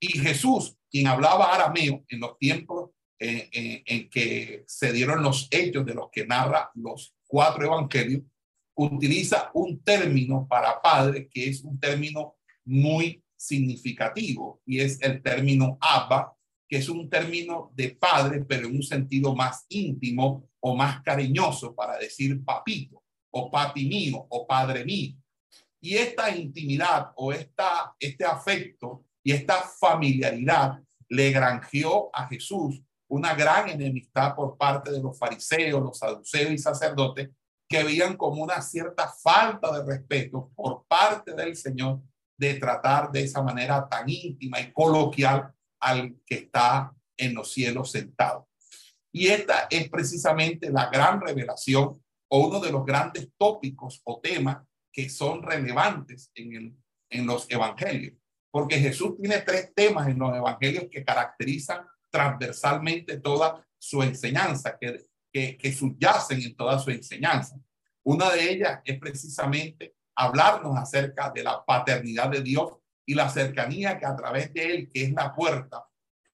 Y Jesús, quien hablaba arameo en los tiempos en que se dieron los hechos de los que narra los cuatro evangelios, utiliza un término para padre que es un término muy significativo y es el término Abba, que es un término de padre, pero en un sentido más íntimo o más cariñoso para decir papito o papi mío o padre mío. Y esta intimidad o esta, este afecto y esta familiaridad le granjeó a Jesús una gran enemistad por parte de los fariseos, los saduceos y sacerdotes que veían como una cierta falta de respeto por parte del Señor de tratar de esa manera tan íntima y coloquial al que está en los cielos sentado. Y esta es precisamente la gran revelación o uno de los grandes tópicos o temas que son relevantes en, el, en los evangelios. Porque Jesús tiene tres temas en los evangelios que caracterizan transversalmente toda su enseñanza, que, que, subyacen en toda su enseñanza. Una de ellas es precisamente hablarnos acerca de la paternidad de Dios y la cercanía que a través de él, que es la puerta,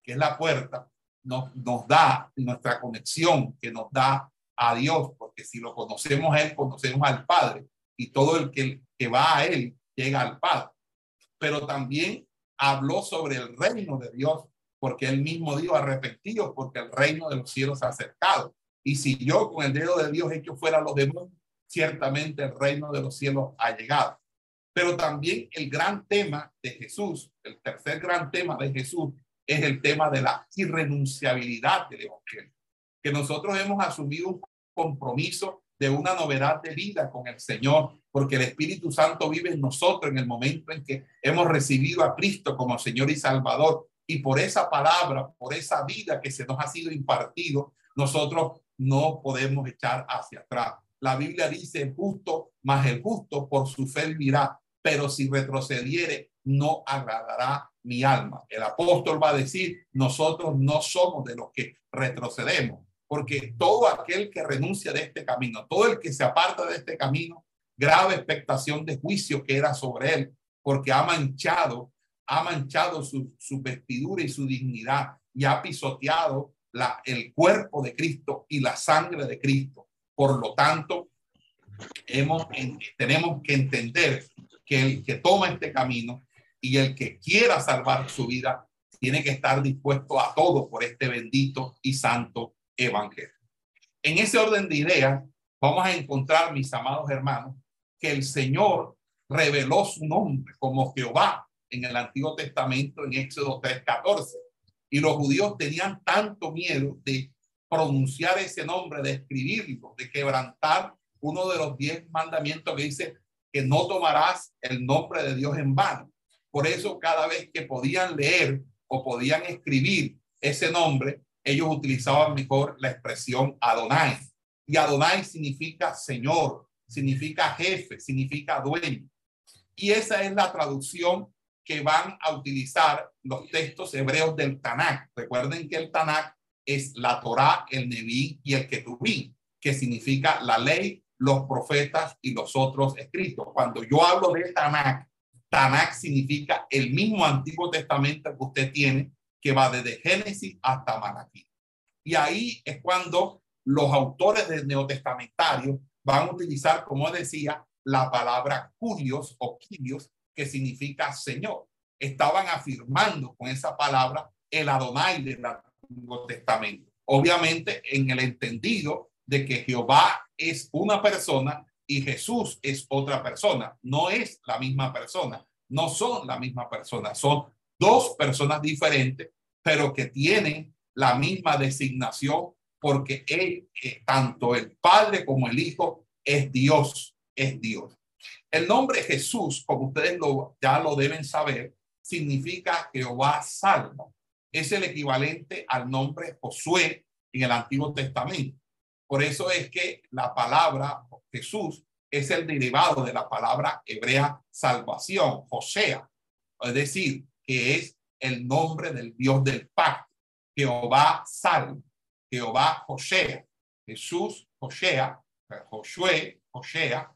que es la puerta, nos, nos da nuestra conexión, que nos da a Dios, porque si lo conocemos a conocemos al Padre, y todo el que, que va a Él llega al Padre. Pero también habló sobre el reino de Dios, porque Él mismo dijo arrepentidos, porque el reino de los cielos ha acercado. Y si yo con el dedo de Dios hecho fuera los demás, ciertamente el reino de los cielos ha llegado. Pero también el gran tema de Jesús, el tercer gran tema de Jesús, es el tema de la irrenunciabilidad del Evangelio que nosotros hemos asumido un compromiso de una novedad de vida con el Señor, porque el Espíritu Santo vive en nosotros en el momento en que hemos recibido a Cristo como Señor y Salvador. Y por esa palabra, por esa vida que se nos ha sido impartido, nosotros no podemos echar hacia atrás. La Biblia dice, justo, más el justo por su fe vivirá, pero si retrocediere, no agradará mi alma. El apóstol va a decir, nosotros no somos de los que retrocedemos, porque todo aquel que renuncia de este camino, todo el que se aparta de este camino, grave expectación de juicio que era sobre él, porque ha manchado, ha manchado su, vestidura y su dignidad y ha pisoteado el cuerpo de Cristo y la sangre de Cristo. Por lo tanto, hemos, tenemos que entender que el que toma este camino y el que quiera salvar su vida tiene que estar dispuesto a todo por este bendito y santo evangelio. En ese orden de ideas, vamos a encontrar, mis amados hermanos, que el Señor reveló su nombre como Jehová en el Antiguo Testamento en Éxodo 3:14. Y los judíos tenían tanto miedo de pronunciar ese nombre, de escribirlo, de quebrantar uno de los diez mandamientos que dice que no tomarás el nombre de Dios en vano. Por eso cada vez que podían leer o podían escribir ese nombre, ellos utilizaban mejor la expresión Adonai. Y Adonai significa Señor, significa jefe, significa dueño. Y esa es la traducción que van a utilizar los textos hebreos del Tanakh. Recuerden que el Tanakh es la Torá, el Neví y el Ketubí, que significa la ley, los profetas y los otros escritos. Cuando yo hablo de Tanakh, Tanakh significa el mismo Antiguo Testamento que usted tiene, que va desde Génesis hasta Malaquí. Y ahí es cuando los autores del Neotestamentario van a utilizar, como decía, la palabra curios o quirios, que significa Señor. Estaban afirmando con esa palabra el Adonai del Antiguo Testamento. Obviamente en el entendido de que Jehová es una persona y Jesús es otra persona. No es la misma persona, no son la misma persona, son dos personas diferentes, pero que tienen la misma designación porque él, eh, tanto el Padre como el Hijo, es Dios, es Dios. El nombre Jesús, como ustedes lo, ya lo deben saber, significa Jehová salva. Es el equivalente al nombre Josué en el Antiguo Testamento. Por eso es que la palabra Jesús es el derivado de la palabra hebrea salvación, Josea, es decir, que es el nombre del Dios del pacto, Jehová salva, Jehová Josea, Jesús Josea, Josué, Josea.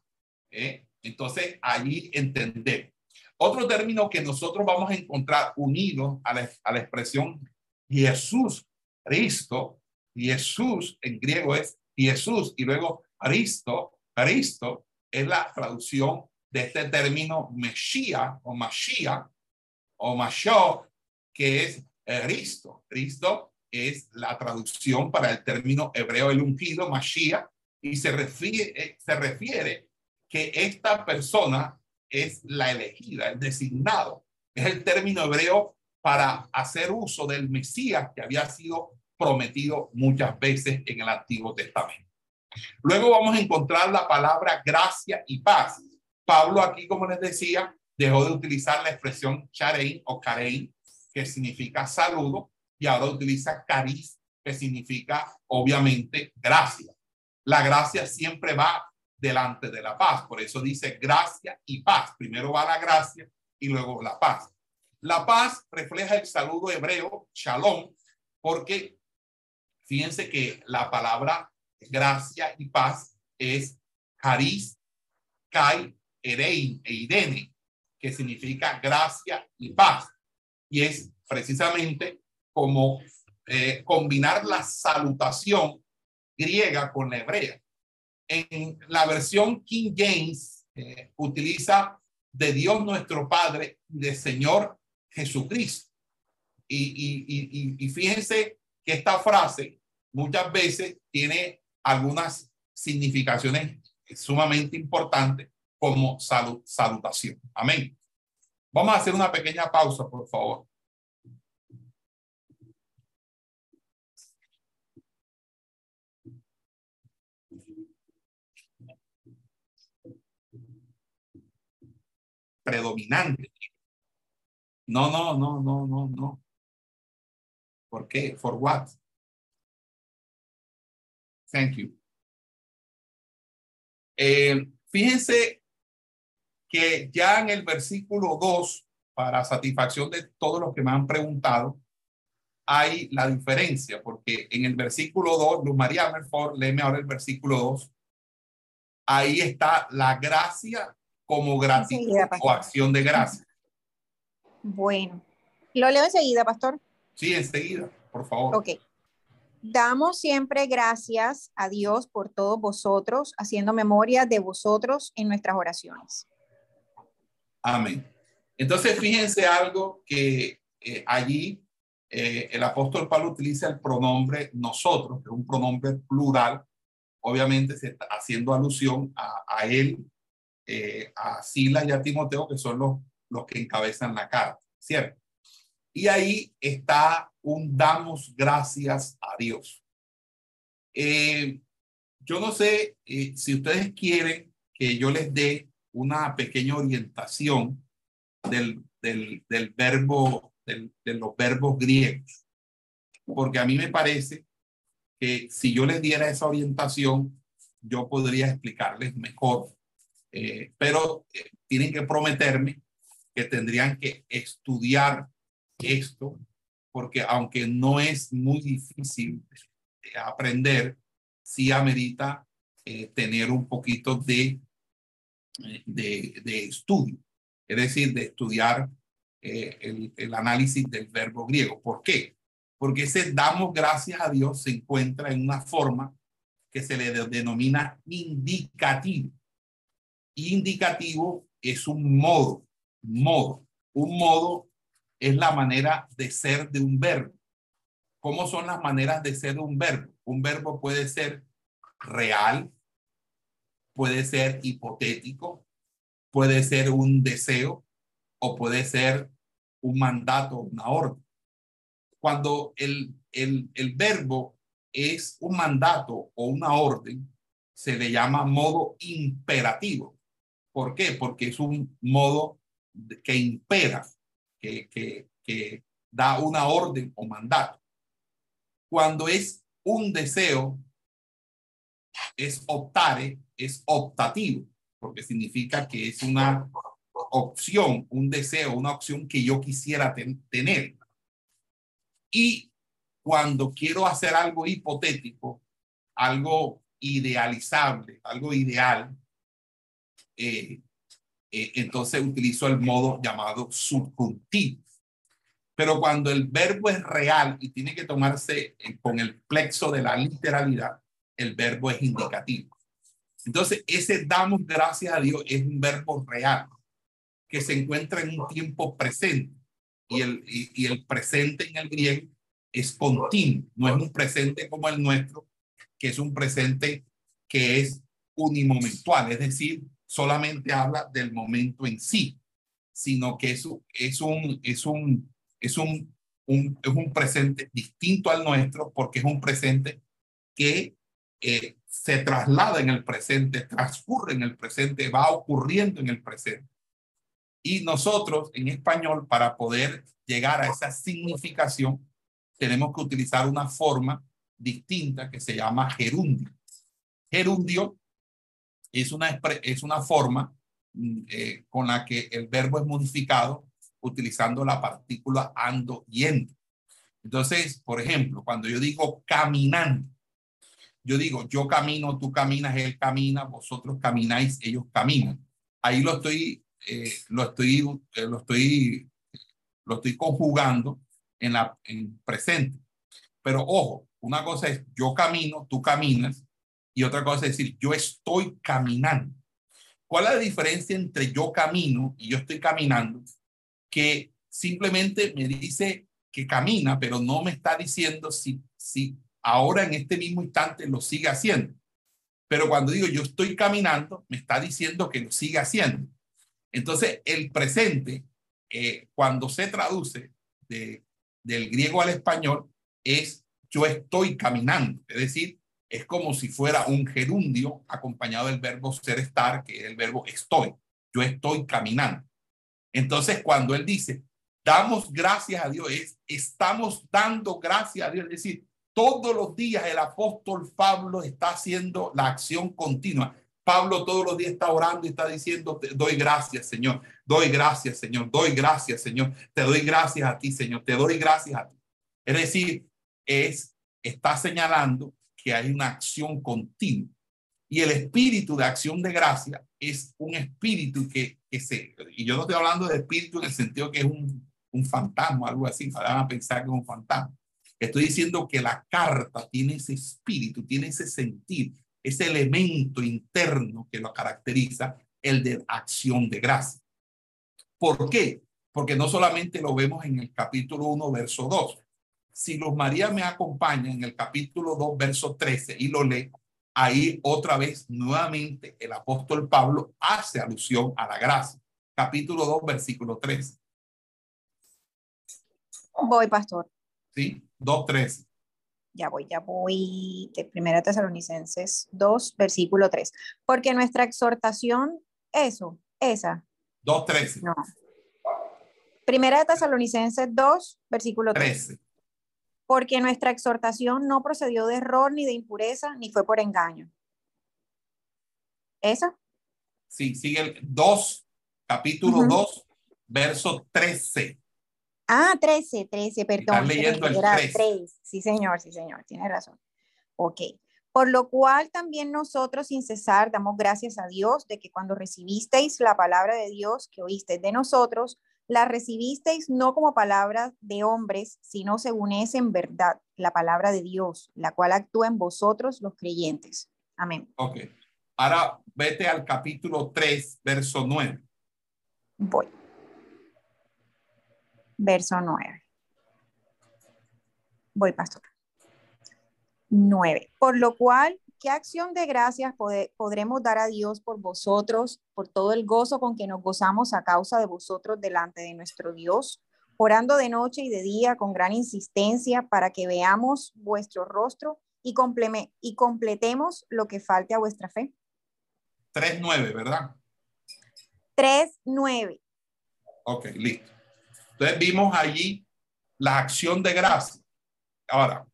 ¿eh? Entonces, allí entender. Otro término que nosotros vamos a encontrar unido a la, a la expresión Jesús, Cristo, Jesús en griego es Jesús y luego Cristo, Cristo es la traducción de este término Mesías o Mashiach o Mashiach, que es Cristo. Cristo es la traducción para el término hebreo el ungido, Mashiach, y se refiere, se refiere que esta persona es la elegida, el designado. Es el término hebreo para hacer uso del Mesías que había sido prometido muchas veces en el Antiguo Testamento. Luego vamos a encontrar la palabra gracia y paz. Pablo aquí, como les decía, dejó de utilizar la expresión charein o carein, que significa saludo, y ahora utiliza cariz, que significa obviamente gracia. La gracia siempre va delante de la paz. Por eso dice gracia y paz. Primero va la gracia y luego la paz. La paz refleja el saludo hebreo, shalom, porque fíjense que la palabra gracia y paz es haris, kai, erein e irene, que significa gracia y paz. Y es precisamente como eh, combinar la salutación griega con la hebrea. En la versión King James eh, utiliza de Dios nuestro Padre, de Señor Jesucristo. Y, y, y, fíjense que esta frase muchas veces tiene algunas significaciones sumamente importantes como salutación. Amén. Vamos a hacer una pequeña pausa, por favor. Predominante. No, no, no, no, no, no. ¿Por qué? For what? Thank you. Eh, fíjense que ya en el versículo 2, para satisfacción de todos los que me han preguntado, hay la diferencia, porque en el versículo 2, Luz María Merford, léeme ahora el versículo 2, ahí está la gracia como gratitud o acción de gracia. Bueno, lo leo enseguida, pastor. Sí, enseguida, por favor. Ok. Damos siempre gracias a Dios por todos vosotros, haciendo memoria de vosotros en nuestras oraciones. Amén. Entonces, fíjense algo que eh, allí eh, el apóstol Pablo utiliza el pronombre nosotros, que es un pronombre plural, obviamente se está haciendo alusión a, él, eh, a Sila y a Timoteo, que son los, los que encabezan la carta, ¿cierto? Y ahí está un damos gracias a Dios. Eh, yo no sé si ustedes quieren que yo les dé una pequeña orientación del, del, del verbo de los verbos griegos, porque a mí me parece que si yo les diera esa orientación, yo podría explicarles mejor, eh, pero eh, tienen que prometerme que tendrían que estudiar esto, porque aunque no es muy difícil aprender, sí amerita eh, tener un poquito de, de, de estudio, es decir, de estudiar eh, el, el, análisis del verbo griego. ¿Por qué? Porque ese damos gracias a Dios se encuentra en una forma que se le denomina indicativo. Indicativo es un modo, modo. Un modo es la manera de ser de un verbo. ¿Cómo son las maneras de ser de un verbo? Un verbo puede ser real, puede ser hipotético, puede ser un deseo o puede ser un mandato, una orden. Cuando el, el, el verbo es un mandato o una orden, se le llama modo imperativo. ¿Por qué? Porque es un modo que impera, que, da una orden o mandato. Cuando es un deseo, es optare, es optativo, porque significa que es una opción, un deseo, una opción que yo quisiera tener. Y cuando quiero hacer algo hipotético, algo idealizable, algo ideal, eh, eh, entonces utilizo el modo llamado subjuntivo. Pero cuando el verbo es real y tiene que tomarse con el plexo de la literalidad, el verbo es indicativo. Entonces, ese damos gracias a Dios es un verbo real que se encuentra en un tiempo presente. Y el, y, el presente en el griego es continuo, no es un presente como el nuestro, que es un presente que es unimomentual, es decir, solamente habla del momento en sí, sino que es, es, un, es, un, es, un, un, es un presente distinto al nuestro porque es un presente que eh, se traslada en el presente, transcurre en el presente, va ocurriendo en el presente. Y nosotros en español, para poder llegar a esa significación, tenemos que utilizar una forma distinta que se llama gerundio. Gerundio es una, es una forma mm, eh, con la que el verbo es modificado utilizando la partícula ando y endo. Entonces, por ejemplo, cuando yo digo caminando, yo digo yo camino, tú caminas, él camina, vosotros camináis, ellos caminan. Ahí lo estoy eh, lo, estoy, eh, lo, estoy, lo estoy conjugando en, la, en presente. Pero ojo, una cosa es yo camino, tú caminas, y otra cosa es decir yo estoy caminando. ¿Cuál es la diferencia entre yo camino y yo estoy caminando? Que simplemente me dice que camina, pero no me está diciendo si, si ahora en este mismo instante lo sigue haciendo. Pero cuando digo yo estoy caminando, me está diciendo que lo sigue haciendo. Entonces, el presente, eh, cuando se traduce de, del griego al español, es yo estoy caminando. Es decir, es como si fuera un gerundio acompañado del verbo ser estar, que es el verbo estoy. Yo estoy caminando. Entonces, cuando él dice, damos gracias a Dios, es, estamos dando gracias a Dios, es decir, todos los días el apóstol Pablo está haciendo la acción continua. Pablo todos los días está orando y está diciendo, doy gracias, Señor, doy gracias, Señor, doy gracias, Señor, te doy gracias a ti, Señor, te doy gracias a ti. Es decir, es, está señalando que hay una acción continua. Y el espíritu de acción de gracia es un espíritu que, que se, y yo no estoy hablando de espíritu en el sentido que es un, un fantasma, algo así, van a pensar que es un fantasma. Estoy diciendo que la carta tiene ese espíritu, tiene ese sentir, ese elemento interno que lo caracteriza, el de acción de gracia. ¿Por qué? Porque no solamente lo vemos en el capítulo 1, verso 2. Si los María me acompaña en el capítulo 2, verso 13 y lo lee, ahí otra vez nuevamente el apóstol Pablo hace alusión a la gracia. Capítulo 2, versículo 13. Voy, pastor. ¿Sí? 2, 13. Ya voy, ya voy. De Primera Tesalonicenses 2, versículo 3. Porque nuestra exhortación, eso, esa. 2, 13. No. Primera de Tesalonicenses 2, versículo 3. 13. Porque nuestra exhortación no procedió de error ni de impureza, ni fue por engaño. ¿Esa? Sí, sigue el 2, capítulo Ujú. 2, verso 13. Ah, 13, 13, perdón. Estás leyendo el Era 13. 3. Sí, señor, sí, señor, tiene razón. Ok. Por lo cual también nosotros sin cesar damos gracias a Dios de que cuando recibisteis la palabra de Dios que oísteis de nosotros, la recibisteis no como palabra de hombres, sino según es en verdad la palabra de Dios, la cual actúa en vosotros los creyentes. Amén. Ok. Ahora vete al capítulo 3, verso 9. Voy. Verso 9. Voy, pastor. 9. Por lo cual, ¿qué acción de gracias podremos dar a Dios por vosotros, por todo el gozo con que nos gozamos a causa de vosotros delante de nuestro Dios, orando de noche y de día con gran insistencia para que veamos vuestro rostro y, y completemos lo que falte a vuestra fe? 3, 9, ¿verdad? 3, 9. Ok, listo. Entonces vimos allí la acción de gracia. Ahora,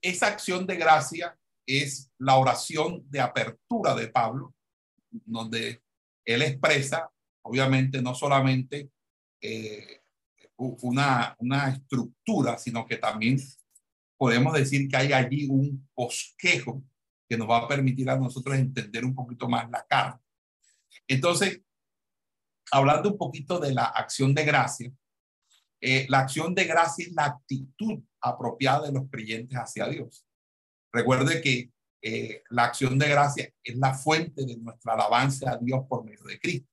esa acción de gracia es la oración de apertura de Pablo, donde él expresa, obviamente, no solamente eh, una, una estructura, sino que también podemos decir que hay allí un bosquejo que nos va a permitir a nosotros entender un poquito más la carta. Entonces, hablando un poquito de la acción de gracia, eh, la acción de gracia es la actitud apropiada de los creyentes hacia Dios. Recuerde que eh, la acción de gracia es la fuente de nuestra alabanza a Dios por medio de Cristo.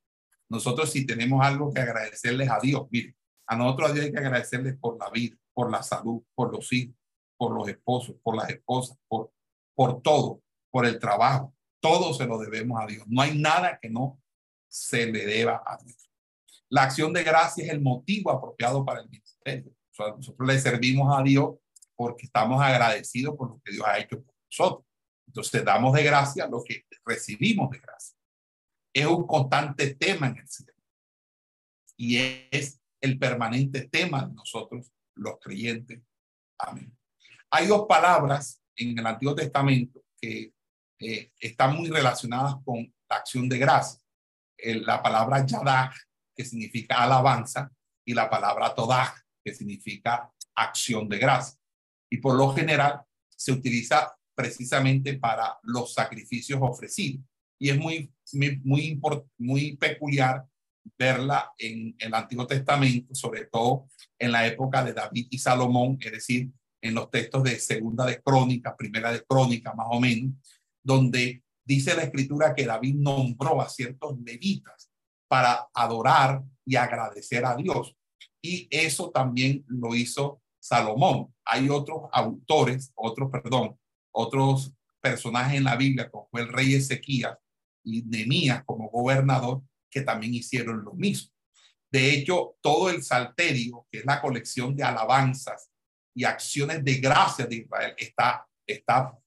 Nosotros si tenemos algo que agradecerles a Dios, mire, a nosotros a Dios hay que agradecerles por la vida, por la salud, por los hijos, por los esposos, por las esposas, por, todo, por el trabajo. Todo se lo debemos a Dios. No hay nada que no se le deba a Dios. La acción de gracia es el motivo apropiado para el ministerio. Nosotros le servimos a Dios porque estamos agradecidos por lo que Dios ha hecho por nosotros. Entonces damos de gracia lo que recibimos de gracia. Es un constante tema en el cielo. Y es el permanente tema de nosotros, los creyentes. Amén. Hay dos palabras en el Antiguo Testamento que eh, están muy relacionadas con la acción de gracia. La palabra yadah, que significa alabanza, y la palabra todah, que significa acción de gracia. Y por lo general se utiliza precisamente para los sacrificios ofrecidos. Y es muy, muy, muy, peculiar verla en el Antiguo Testamento, sobre todo en la época de David y Salomón, es decir, en los textos de Segunda de Crónica, Primera de Crónica, más o menos, donde dice la escritura que David nombró a ciertos levitas para adorar y agradecer a Dios. Y eso también lo hizo Salomón. Hay otros autores, otros, perdón, otros personajes en la Biblia, como fue el rey Ezequías y Nemías como gobernador, que también hicieron lo mismo. De hecho, todo el salterio, que es la colección de alabanzas y acciones de gracia de Israel, está, está,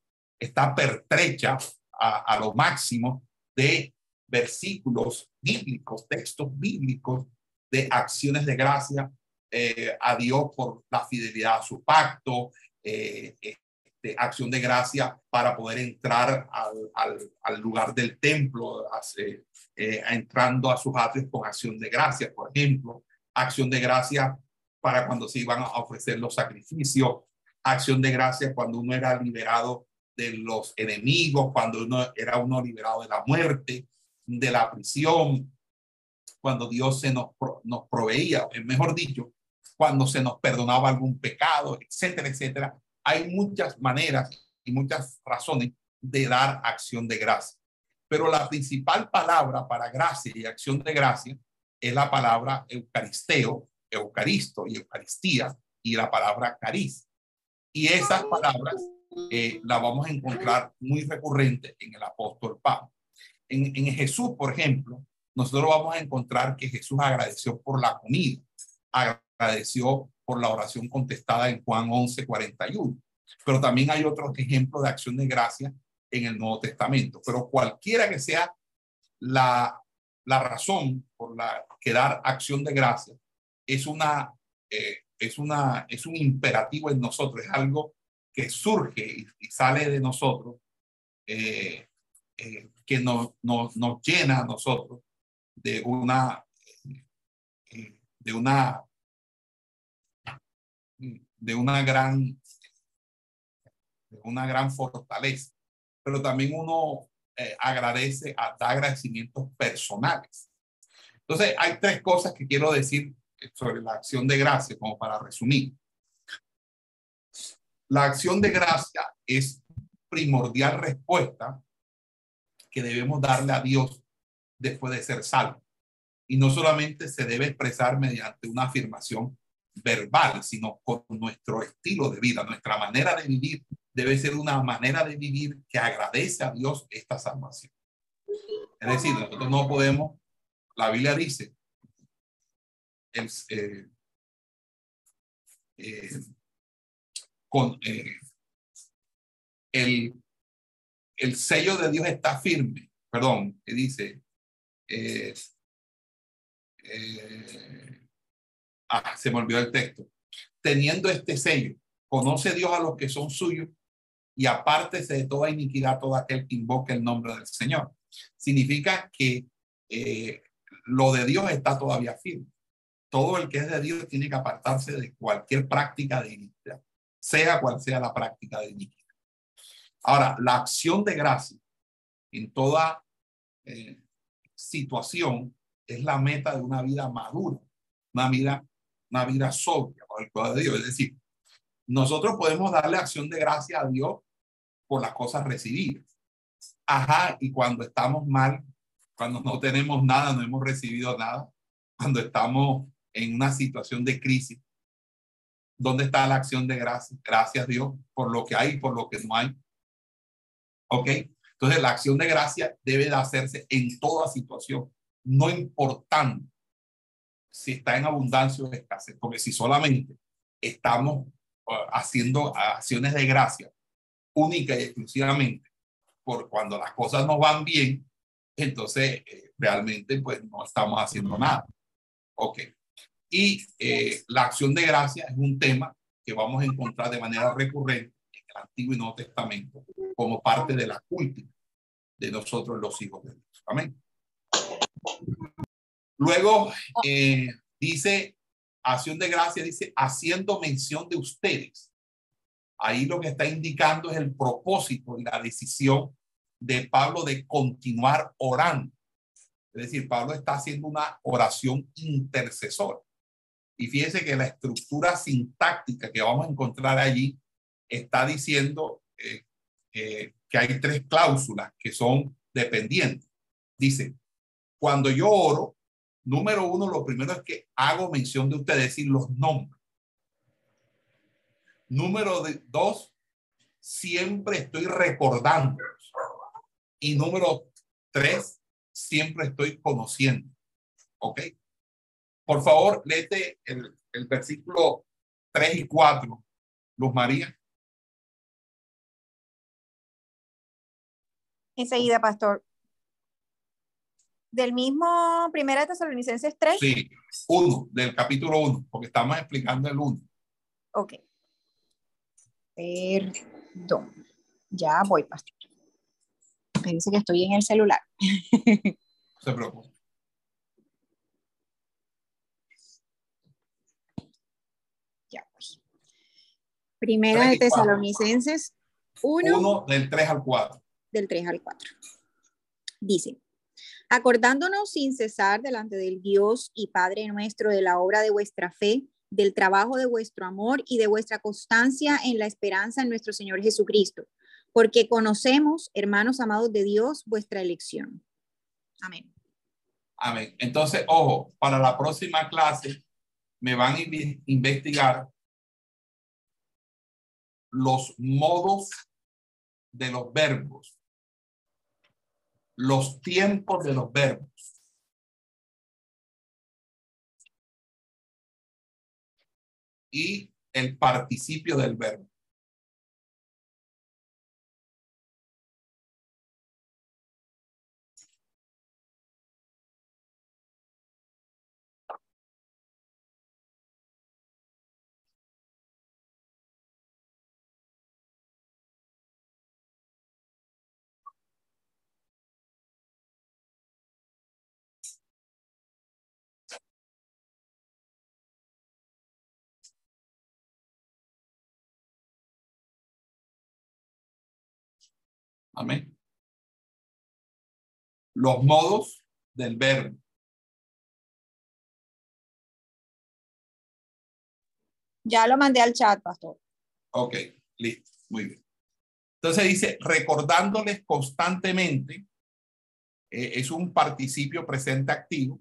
está pertrecha a, a lo máximo de versículos bíblicos, textos bíblicos de acciones de gracia eh, a Dios por la fidelidad a su pacto, eh, este, acción de gracia para poder entrar al, lugar del templo, hace, eh, entrando a sus atrios con acción de gracia, por ejemplo, acción de gracia para cuando se iban a ofrecer los sacrificios, acción de gracia cuando uno era liberado de los enemigos, cuando uno era uno liberado de la muerte, de la prisión, cuando Dios se nos, nos proveía, mejor dicho, cuando se nos perdonaba algún pecado, etcétera, etcétera. Hay muchas maneras y muchas razones de dar acción de gracia. Pero la principal palabra para gracia y acción de gracia es la palabra eucaristeo, eucaristo y eucaristía y la palabra cariz. Y esas palabras eh, las vamos a encontrar muy recurrente en el apóstol Pablo. En, en Jesús, por ejemplo, nosotros vamos a encontrar que Jesús agradeció por la comida, agradeció por la oración contestada en Juan 11, 41. Pero también hay otros ejemplos de acción de gracia en el Nuevo Testamento. Pero cualquiera que sea la, la razón por la que dar acción de gracia, es una, eh, es una, es un imperativo en nosotros, es algo que surge y, y sale de nosotros, eh, eh, que nos, nos, nos llena a nosotros de una, eh, de una de una gran, de una gran fortaleza, pero también uno eh, agradece, da agradecimientos personales. Entonces, hay tres cosas que quiero decir sobre la acción de gracia, como para resumir. La acción de gracia es primordial respuesta que debemos darle a Dios después de ser salvo. Y no solamente se debe expresar mediante una afirmación verbal, sino con nuestro estilo de vida, nuestra manera de vivir debe ser una manera de vivir que agradece a Dios esta salvación. Es decir, nosotros no podemos, la Biblia dice, el, eh, eh, con eh, el, el sello de Dios está firme, perdón, que dice, eh, eh, ah, se me olvidó el texto. Teniendo este sello, conoce Dios a los que son suyos y apártese de toda iniquidad todo aquel que invoque el nombre del Señor. Significa que eh, lo de Dios está todavía firme. Todo el que es de Dios tiene que apartarse de cualquier práctica de iniquidad, sea cual sea la práctica de iniquidad. Ahora, la acción de gracia en toda eh, situación es la meta de una vida madura, una vida una vida sobria el de Dios. Es decir, nosotros podemos darle acción de gracia a Dios por las cosas recibidas. Ajá, y cuando estamos mal, cuando no tenemos nada, no hemos recibido nada, cuando estamos en una situación de crisis, ¿dónde está la acción de gracia? Gracias Dios por lo que hay y por lo que no hay. ¿Ok? Entonces, la acción de gracia debe de hacerse en toda situación, no importando si está en abundancia o escasez, porque si solamente estamos uh, haciendo acciones de gracia única y exclusivamente por cuando las cosas no van bien, entonces eh, realmente pues no estamos haciendo nada. Ok. Y eh, la acción de gracia es un tema que vamos a encontrar de manera recurrente en el Antiguo y Nuevo Testamento como parte de la cultura de nosotros los hijos de Dios. Amén. Luego eh, dice, acción de gracia, dice, haciendo mención de ustedes. Ahí lo que está indicando es el propósito y la decisión de Pablo de continuar orando. Es decir, Pablo está haciendo una oración intercesora. Y fíjense que la estructura sintáctica que vamos a encontrar allí está diciendo eh, eh, que hay tres cláusulas que son dependientes. Dice, cuando yo oro, Número uno, lo primero es que hago mención de ustedes, decir, los nombres. Número dos, siempre estoy recordando. Y número tres, siempre estoy conociendo. ¿Ok? Por favor, léete el, versículo 3 y 4, Luz María. Enseguida, pastor. Del mismo Primera de Tesalonicenses 3. Sí, uno, del capítulo 1, porque estamos explicando el 1. Ok. Perdón. Ya voy, pastor. Me dice que estoy en el celular. No se preocupe. Ya voy. Primera Tres de. Tesalonicenses 1. 1 del 3 al 4. del 3 al 4. Dice, acordándonos sin cesar delante del Dios y Padre nuestro de la obra de vuestra fe, del trabajo de vuestro amor y de vuestra constancia en la esperanza en nuestro Señor Jesucristo, porque conocemos, hermanos amados de Dios, vuestra elección. Amén. Amén. Entonces, ojo, para la próxima clase me van a investigar los modos de los verbos, los tiempos de los verbos. Y el participio del verbo. Amén. Los modos del verbo. Ya lo mandé al chat, pastor. Ok, listo, muy bien. Entonces dice, recordándoles constantemente, eh, es un participio presente activo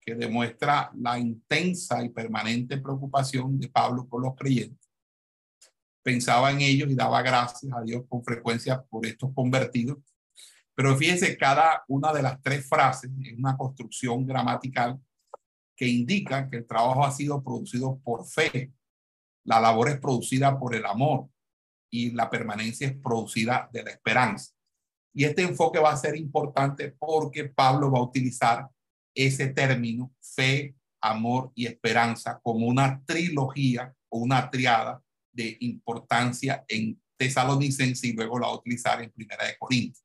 que demuestra la intensa y permanente preocupación de Pablo por los creyentes. Pensaba en ellos y daba gracias a Dios con frecuencia por estos convertidos. Pero fíjense, cada una de las tres frases es una construcción gramatical que indica que el trabajo ha sido producido por fe, la labor es producida por el amor y la permanencia es producida de la esperanza. Y este enfoque va a ser importante porque Pablo va a utilizar ese término, fe, amor y esperanza, como una trilogía o una triada de importancia en Tesalonicense y luego la va a utilizar en Primera de Corintios.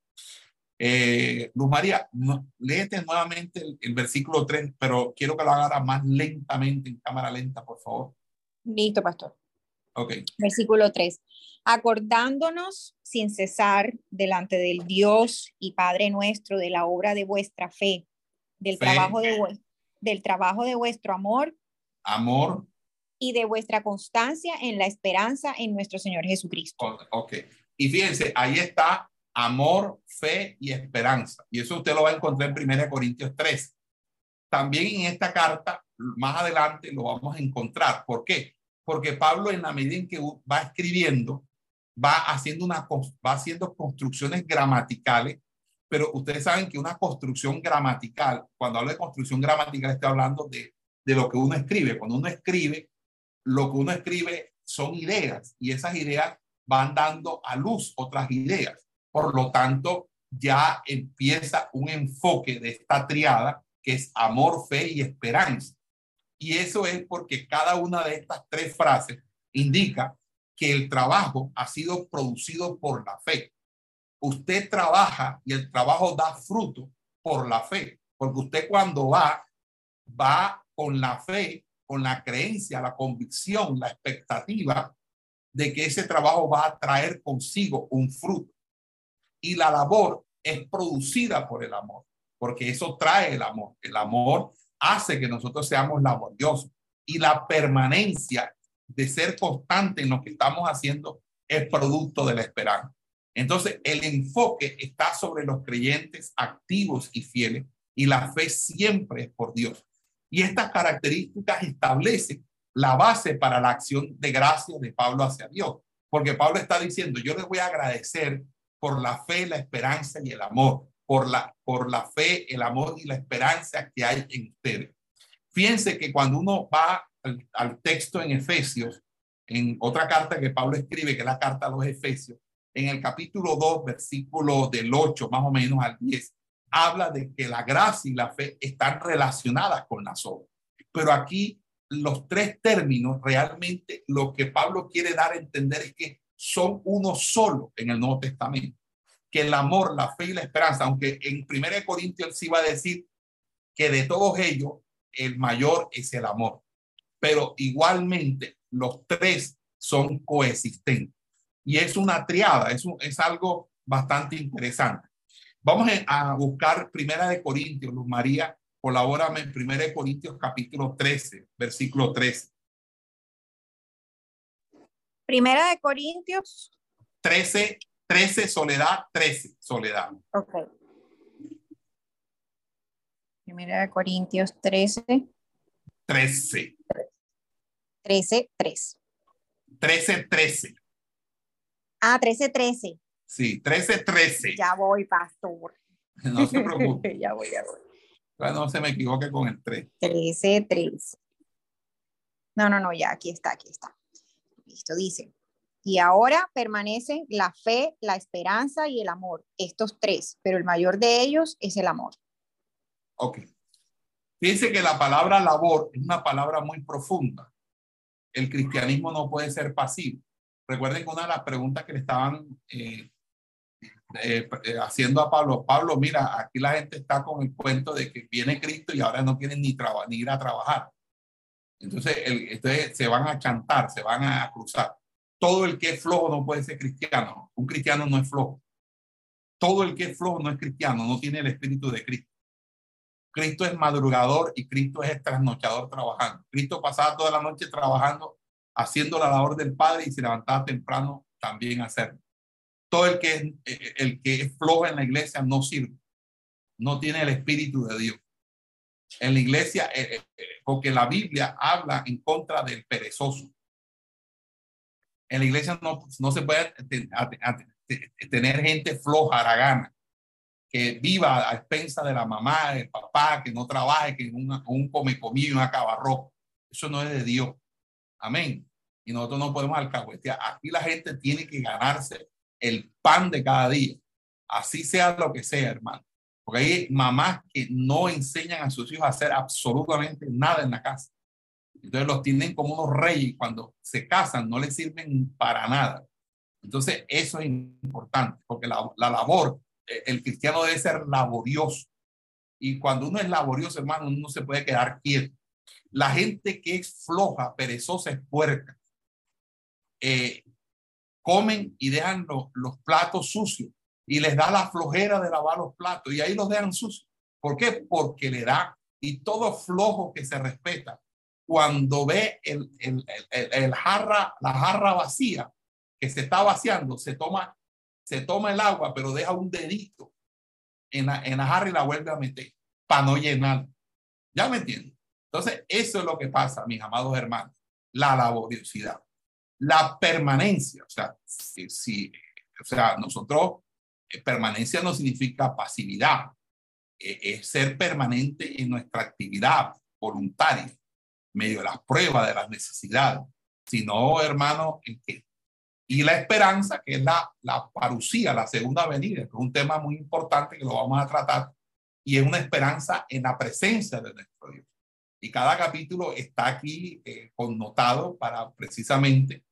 Eh, Luz María, no, léete nuevamente el, el versículo 3, pero quiero que lo haga más lentamente, en cámara lenta, por favor. Listo, pastor. Ok. Versículo 3. Acordándonos sin cesar delante del Dios y Padre nuestro de la obra de vuestra fe, del Fe. trabajo de del trabajo de vuestro amor Amor, y de vuestra constancia en la esperanza en nuestro Señor Jesucristo. Ok. Y fíjense, ahí está amor, fe y esperanza. Y eso usted lo va a encontrar en 1 Corintios 3. También en esta carta, más adelante lo vamos a encontrar. ¿Por qué? Porque Pablo en la medida en que va escribiendo, va haciendo, una, va haciendo construcciones gramaticales, pero ustedes saben que una construcción gramatical, cuando hablo de construcción gramatical, estoy hablando de, de lo que uno escribe. Cuando uno escribe, lo que uno escribe son ideas y esas ideas van dando a luz otras ideas. Por lo tanto, ya empieza un enfoque de esta triada que es amor, fe y esperanza. Y eso es porque cada una de estas tres frases indica que el trabajo ha sido producido por la fe. Usted trabaja y el trabajo da fruto por la fe, porque usted cuando va, va con la fe, con la creencia, la convicción, la expectativa de que ese trabajo va a traer consigo un fruto. Y la labor es producida por el amor, porque eso trae el amor. El amor hace que nosotros seamos laboriosos y la permanencia de ser constante en lo que estamos haciendo es producto de la esperanza. Entonces, el enfoque está sobre los creyentes activos y fieles y la fe siempre es por Dios. Y estas características establecen la base para la acción de gracia de Pablo hacia Dios. Porque Pablo está diciendo, yo les voy a agradecer por la fe, la esperanza y el amor, por la, por la fe, el amor y la esperanza que hay en ustedes. Fíjense que cuando uno va al, texto en Efesios, en otra carta que Pablo escribe, que es la carta a los Efesios, en el capítulo 2, versículo del 8 más o menos al 10, habla de que la gracia y la fe están relacionadas con las obras. Pero aquí los tres términos realmente lo que Pablo quiere dar a entender es que son uno solo en el Nuevo Testamento. Que el amor, la fe y la esperanza, aunque en 1 Corintios sí va a decir que de todos ellos el mayor es el amor, pero igualmente los tres son coexistentes. Y es una triada, es, es algo bastante interesante. Vamos a buscar Primera de Corintios, Luz María, colabórame en Primera de Corintios capítulo 13, versículo 13. Primera de Corintios 13, 13, soledad, 13, soledad. Ok. Primera de Corintios 13. 13. 13, 3. 13, 13. Ah, 13, 13. Sí, 13, 13. Ya voy, pastor. No se preocupe. ya voy, ya voy. No se me equivoque con el 3. 13, 3. No, no, no, ya, aquí está, aquí está. Listo, dice. Y ahora permanecen la fe, la esperanza y el amor, estos tres, pero el mayor de ellos es el amor. Ok. Fíjense que la palabra labor es una palabra muy profunda. El cristianismo no puede ser pasivo. Recuerden que una de las preguntas que le estaban eh, eh, eh, haciendo a Pablo, Pablo, mira, aquí la gente está con el cuento de que viene Cristo y ahora no quieren ni, ni ir a trabajar. Entonces, el, se van a chantar, se van a cruzar. Todo el que es flojo no puede ser cristiano. Un cristiano no es flojo. Todo el que es flojo no es cristiano, no tiene el espíritu de Cristo. Cristo es madrugador y Cristo es trasnochador trabajando. Cristo pasaba toda la noche trabajando, haciendo la labor del Padre y se levantaba temprano también a hacerlo. Todo el que es, eh, el que es flojo en la iglesia no sirve. No tiene el espíritu de Dios. En la iglesia, eh, eh, porque la Biblia habla en contra del perezoso en la iglesia no, no se puede tener gente floja, aragana, que viva a expensa de la mamá, del papá, que no trabaje, que un, un come comida un acabarro. Eso no es de Dios. Amén. Y nosotros no podemos alcahuetear. Aquí la gente tiene que ganarse el pan de cada día. Así sea lo que sea, hermano. Porque hay mamás que no enseñan a sus hijos a hacer absolutamente nada en la casa. Entonces los tienen como unos reyes cuando se casan no les sirven para nada. Entonces eso es importante porque la, la labor, eh, el cristiano debe ser laborioso. Y cuando uno es laborioso, hermano, uno no se puede quedar quieto. La gente que es floja, perezosa, es puerca. Eh, comen y dejan los, platos sucios y les da la flojera de lavar los platos y ahí los dejan sucios. ¿Por qué? Porque le da y todo flojo que se respeta cuando ve el, jarra, la jarra vacía que se está vaciando, se toma, se toma el agua, pero deja un dedito en la, en la jarra y la vuelve a meter para no llenar. ¿Ya me entienden? Entonces, eso es lo que pasa, mis amados hermanos. La laboriosidad, la permanencia. O sea, si, o sea nosotros, eh, permanencia no significa pasividad, eh, es ser permanente en nuestra actividad voluntaria medio de las pruebas, de las necesidades, sino, hermano, en que y la esperanza, que es la, la parucía, la segunda venida, que es un tema muy importante que lo vamos a tratar, y es una esperanza en la presencia de nuestro Dios. Y cada capítulo está aquí eh, connotado para precisamente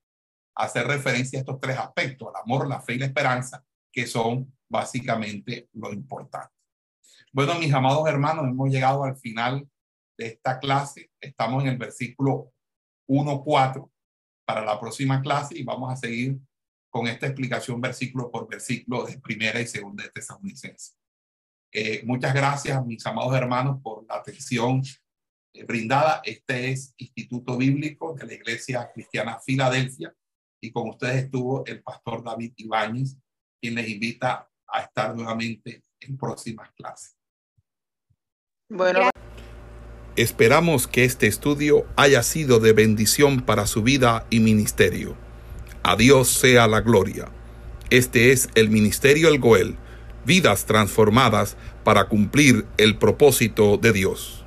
hacer referencia a estos tres aspectos, el amor, la fe y la esperanza, que son básicamente lo importante. Bueno, mis amados hermanos, hemos llegado al final de esta clase. Estamos en el versículo 1.4 para la próxima clase y vamos a seguir con esta explicación versículo por versículo de primera y segunda de Tesalonicenses. Eh, muchas gracias, mis amados hermanos, por la atención eh, brindada. Este es Instituto Bíblico de la Iglesia Cristiana Filadelfia y con ustedes estuvo el pastor David Ibáñez, quien les invita a estar nuevamente en próximas clases. Bueno. Esperamos que este estudio haya sido de bendición para su vida y ministerio. A Dios sea la gloria. Este es el Ministerio El Goel, vidas transformadas para cumplir el propósito de Dios.